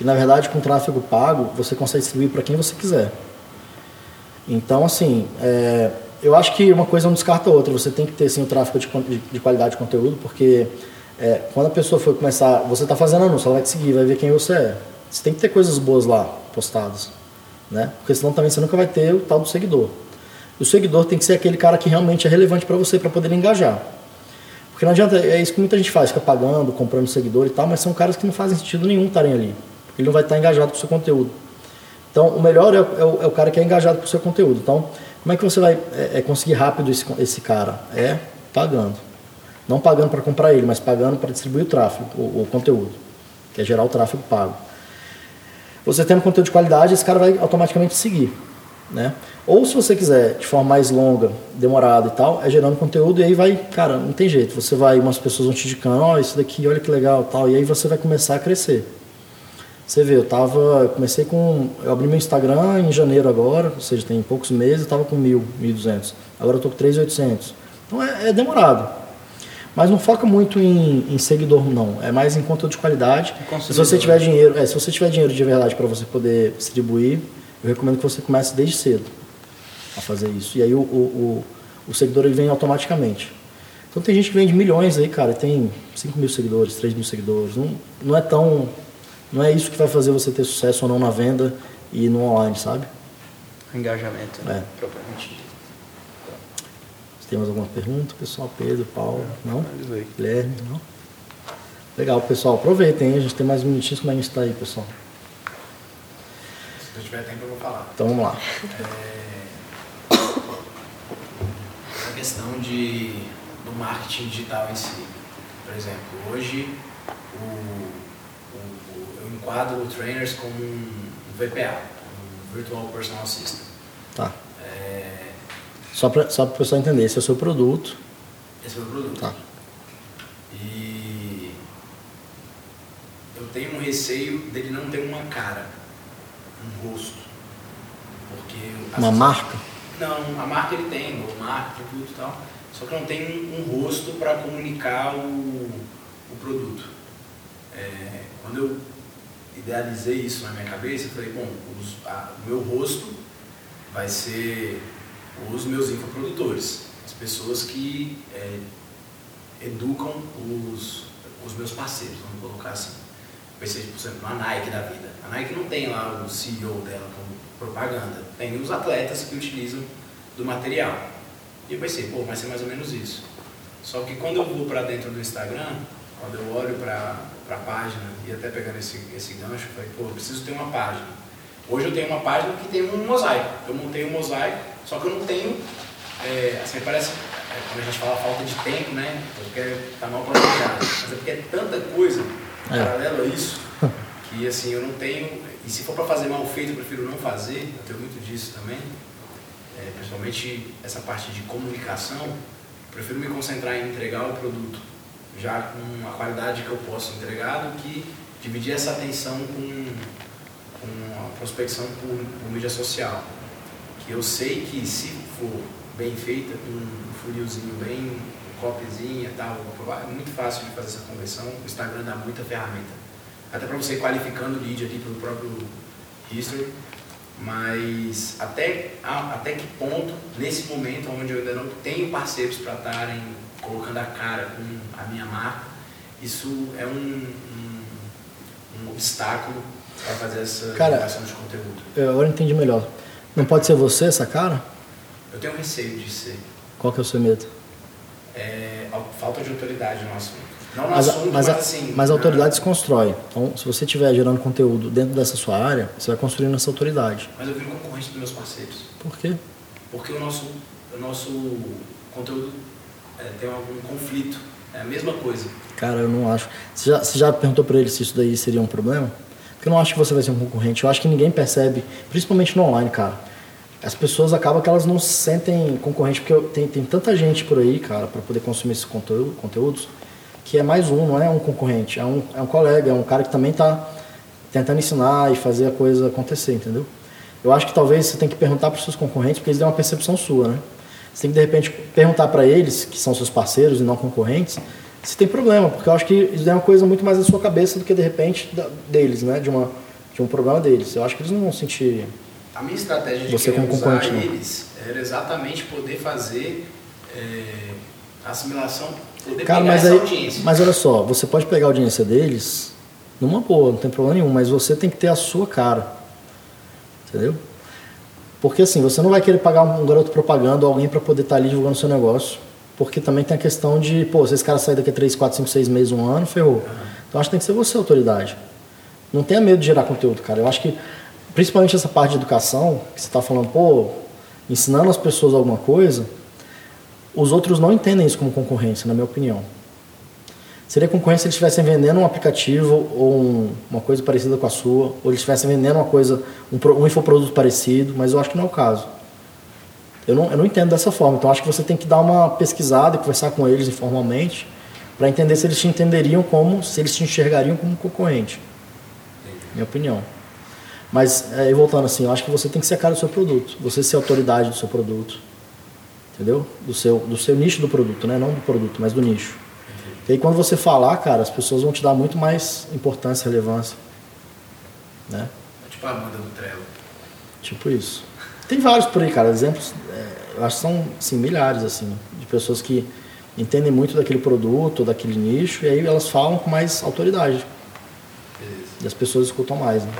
E na verdade, com tráfego pago, você consegue distribuir para quem você quiser. Então, assim, é, eu acho que uma coisa não descarta a outra. Você tem que ter, sim, o tráfego de, de, de qualidade de conteúdo, porque é, quando a pessoa for começar, você está fazendo anúncio, ela vai te seguir, vai ver quem você é. Você tem que ter coisas boas lá postadas, né? Porque senão também você nunca vai ter o tal do seguidor. O seguidor tem que ser aquele cara que realmente é relevante para você, para poder engajar. Porque não adianta, é isso que muita gente faz, fica pagando, comprando seguidor e tal, mas são caras que não fazem sentido nenhum estarem ali. Ele não vai estar engajado com o seu conteúdo. Então, o melhor é, é, o, é o cara que é engajado com o seu conteúdo. Então, como é que você vai é, é conseguir rápido esse, esse cara? É pagando. Não pagando para comprar ele, mas pagando para distribuir o tráfego, o, o, conteúdo, que é gerar o tráfego pago. Você tendo conteúdo de qualidade, esse cara vai automaticamente seguir. Né? Ou se você quiser de forma mais longa, demorada e tal, é gerando conteúdo e aí vai, cara, não tem jeito. Você vai, umas pessoas vão te indicando, ó, oh, isso daqui, olha que legal tal, e aí você vai começar a crescer. Você vê, eu tava. Eu comecei com. Eu abri meu Instagram em janeiro agora, ou seja, tem poucos meses, eu tava com mil, mil duzentos. Agora eu tô com 3.800. Então é, é, demorado. Mas não foca muito em, em, seguidor, não. É mais em conteúdo de qualidade. Se você tiver dinheiro, é, se você tiver dinheiro de verdade para você poder distribuir, eu recomendo que você comece desde cedo a fazer isso. E aí o, o, o, o seguidor ele vem automaticamente. Então tem gente que vende milhões aí, cara, tem 5 mil seguidores, 3 mil seguidores. Não, não é tão não é isso que vai fazer você ter sucesso ou não na venda e no online, sabe? Engajamento, né? É. Propriamente Tem mais alguma pergunta, pessoal? Pedro, Paulo? Não? Guilherme? Não? Legal, pessoal. Aproveitem, a gente tem mais um minutinho. Como é que está aí, pessoal? Se eu tiver tempo, eu vou falar. Então vamos lá. É, questão de, do marketing digital em si. Por exemplo, hoje o, o, eu enquadro o trainers como um VPA, um Virtual Personal Assistant. Tá. É... Só para só o pessoal entender, esse é o seu produto. Esse é o meu produto. Tá. E eu tenho um receio dele não ter uma cara, um rosto. Porque uma marca? Não, a marca ele tem, o marca, produto e tal. Só que não tem um, um rosto para comunicar o, o produto. É, quando eu idealizei isso na minha cabeça, eu falei, bom, os, a, o meu rosto vai ser os meus infoprodutores, as pessoas que é, educam os, os meus parceiros, vamos colocar assim. Pensei, por exemplo, na Nike da vida. A Nike não tem lá o CEO dela como propaganda, tem os atletas que utilizam do material. E eu pensei, pô, vai ser mais ou menos isso. Só que quando eu vou para dentro do Instagram, quando eu olho para a página, e até pegando esse, esse gancho, eu falei, pô, eu preciso ter uma página. Hoje eu tenho uma página que tem um mosaico. Eu montei um mosaico, só que eu não tenho, é, assim, parece, é, quando a gente fala falta de tempo, né? Porque tá mal planejado. Mas é porque é tanta coisa. Paralelo a isso, que assim, eu não tenho, e se for para fazer mal feito, eu prefiro não fazer, eu tenho muito disso também. É, principalmente essa parte de comunicação, prefiro me concentrar em entregar o produto já com a qualidade que eu posso entregar do que dividir essa atenção com, com a prospecção por, por mídia social. Que eu sei que se for bem feita, um funilzinho bem, copyzinha e tal, é muito fácil de fazer essa conversão. O Instagram dá muita ferramenta. Até para você qualificando o lead ali pelo próprio history. Mas até, até que ponto, nesse momento onde eu ainda não tenho parceiros para estarem colocando a cara com a minha marca, isso é um, um, um obstáculo para fazer essa cara, geração de conteúdo. Eu agora entendi melhor. Não pode ser você essa cara? Eu tenho receio de ser. Qual que é o seu medo? É a falta de autoridade no assunto. Não no mas, assunto, mas, mas, assim... Mas a autoridade se constrói. Então, se você estiver gerando conteúdo dentro dessa sua área, você vai construindo essa autoridade. Mas eu viro concorrente dos meus parceiros. Por quê? Porque o nosso, o nosso conteúdo é, tem algum conflito. É a mesma coisa. Cara, eu não acho. Você já, você já perguntou para ele se isso daí seria um problema? Porque eu não acho que você vai ser um concorrente. Eu acho que ninguém percebe, principalmente no online, cara. As pessoas acabam que elas não se sentem concorrente, porque tem, tem tanta gente por aí, cara, para poder consumir esses conteúdo, conteúdos, que é mais um, não é um concorrente. É um, é um colega, é um cara que também está tentando ensinar e fazer a coisa acontecer, entendeu? Eu acho que talvez você tem que perguntar para os seus concorrentes, porque eles têm uma percepção sua, né? Você tem que, de repente, perguntar para eles, que são seus parceiros e não concorrentes, se tem problema, porque eu acho que isso é uma coisa muito mais da sua cabeça do que, de repente, da, deles, né? De, uma, de um problema deles. Eu acho que eles não vão sentir. A minha estratégia de você como usar eles era exatamente poder fazer é, assimilação, poder Cara, pegar mas essa aí, audiência. Mas olha só, você pode pegar a audiência deles numa boa, não tem problema nenhum, mas você tem que ter a sua cara. Entendeu? Porque assim, você não vai querer pagar um garoto propaganda ou alguém para poder estar tá ali divulgando seu negócio. Porque também tem a questão de, pô, se esse cara sair daqui a 3, 4, 5, 6 meses, um ano, ferrou. Então acho que tem que ser você a autoridade. Não tenha medo de gerar conteúdo, cara. Eu acho que, principalmente essa parte de educação, que você está falando, pô, ensinando as pessoas alguma coisa, os outros não entendem isso como concorrência, na minha opinião. Seria concorrência se eles estivessem vendendo um aplicativo ou um, uma coisa parecida com a sua, ou eles estivessem vendendo uma coisa, um, um infoproduto parecido, mas eu acho que não é o caso. Eu não, eu não entendo dessa forma, então acho que você tem que dar uma pesquisada e conversar com eles informalmente para entender se eles te entenderiam como, se eles te enxergariam como concorrente. Minha opinião. Mas, é, voltando assim, eu acho que você tem que ser a cara do seu produto, você ser a autoridade do seu produto, entendeu? Do seu, do seu nicho do produto, né? Não do produto, mas do nicho. E aí quando você falar, cara, as pessoas vão te dar muito mais importância, relevância. Né? É tipo a banda do Trello. Tipo isso. Tem vários por aí, cara, exemplos, é, eu acho que são assim, milhares, assim, de pessoas que entendem muito daquele produto, daquele nicho, e aí elas falam com mais autoridade. Beleza. E as pessoas escutam mais, né?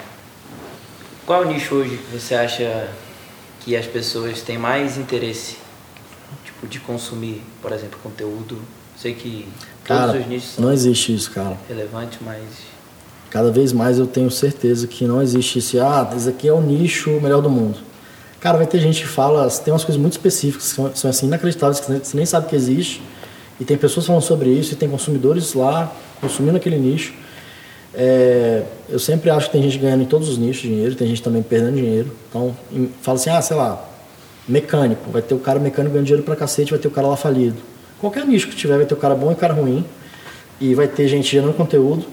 Qual nicho hoje que você acha que as pessoas têm mais interesse, tipo, de consumir, por exemplo, conteúdo? Sei que Cara, não existe isso, cara. Relevante, mas. Cada vez mais eu tenho certeza que não existe isso. Ah, esse aqui é o nicho melhor do mundo. Cara, vai ter gente que fala, tem umas coisas muito específicas que são, são assim inacreditáveis que você nem sabe que existe. E tem pessoas falando sobre isso, e tem consumidores lá consumindo aquele nicho. É, eu sempre acho que tem gente ganhando em todos os nichos dinheiro, tem gente também perdendo dinheiro. Então, em, fala assim, ah, sei lá, mecânico, vai ter o cara mecânico ganhando dinheiro pra cacete, vai ter o cara lá falido. Qualquer nicho que tiver, vai ter o cara bom e o cara ruim. E vai ter gente gerando conteúdo,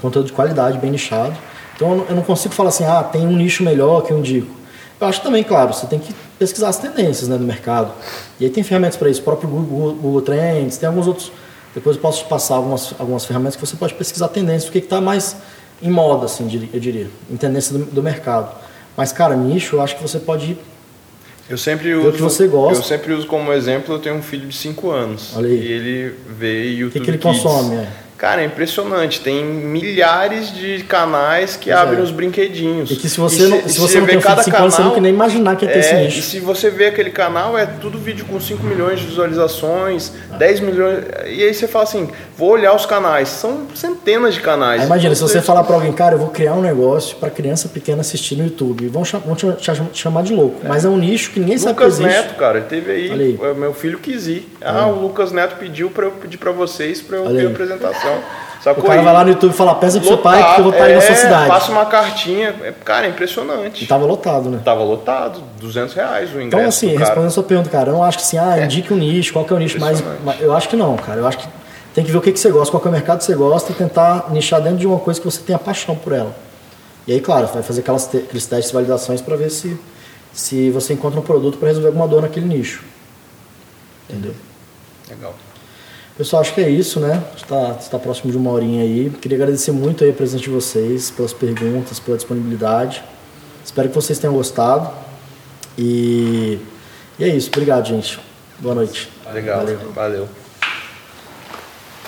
conteúdo de qualidade, bem nichado. Então eu não consigo falar assim, ah, tem um nicho melhor que eu indico. Eu acho também, claro, você tem que pesquisar as tendências né, do mercado. E aí tem ferramentas para isso, o próprio Google, Google Trends, tem alguns outros. Depois eu posso passar algumas, algumas ferramentas que você pode pesquisar tendências, o que está mais em moda, assim, eu diria, em tendência do, do mercado. Mas, cara, nicho, eu acho que você pode ir eu sempre uso, que você gosta. Eu sempre uso como exemplo, eu tenho um filho de 5 anos. E ele vê YouTube O que, que ele Kids. consome? É? Cara, é impressionante. Tem milhares de canais que abrem é. os brinquedinhos. E que se você e não, se, se você não tem cada canal, você não nem imaginar que é ter esse nicho. E se você vê aquele canal, é tudo vídeo com 5 milhões de visualizações, ah. 10 milhões. E aí você fala assim, vou olhar os canais. São centenas de canais. Aí imagina, se você falar para alguém, cara, eu vou criar um negócio para criança pequena assistir no YouTube. Vão, vão te, chamar de louco. É. Mas é um nicho que ninguém Lucas sabe que existe. Neto, cara, teve aí, aí. Meu filho quis ir. Ah, é. o Lucas Neto pediu para eu pedir para vocês para eu ter a apresentação. Sacou o cara vai lá no YouTube e fala, peça pro seu pai que eu vou estar é, aí na sua cidade. Passa uma cartinha. É, cara, é impressionante. E tava lotado, né? Tava lotado, 200 reais o ingresso. Então, assim, respondendo a sua pergunta, cara, eu não acho que assim, ah, é. indique um nicho, qual que é o nicho mais. Eu acho que não, cara. Eu acho que tem que ver o que, que você gosta, qual que é o mercado que você gosta e tentar nichar dentro de uma coisa que você tenha paixão por ela. E aí, claro, vai fazer aquelas aqueles testes e validações para ver se, se você encontra um produto para resolver alguma dor naquele nicho. Entendeu? Legal. Pessoal, acho que é isso, né? Está tá próximo de uma horinha aí. Queria agradecer muito aí a presença de vocês, pelas perguntas, pela disponibilidade. Espero que vocês tenham gostado. E, e é isso. Obrigado, gente. Boa noite. Legal. Valeu. Valeu.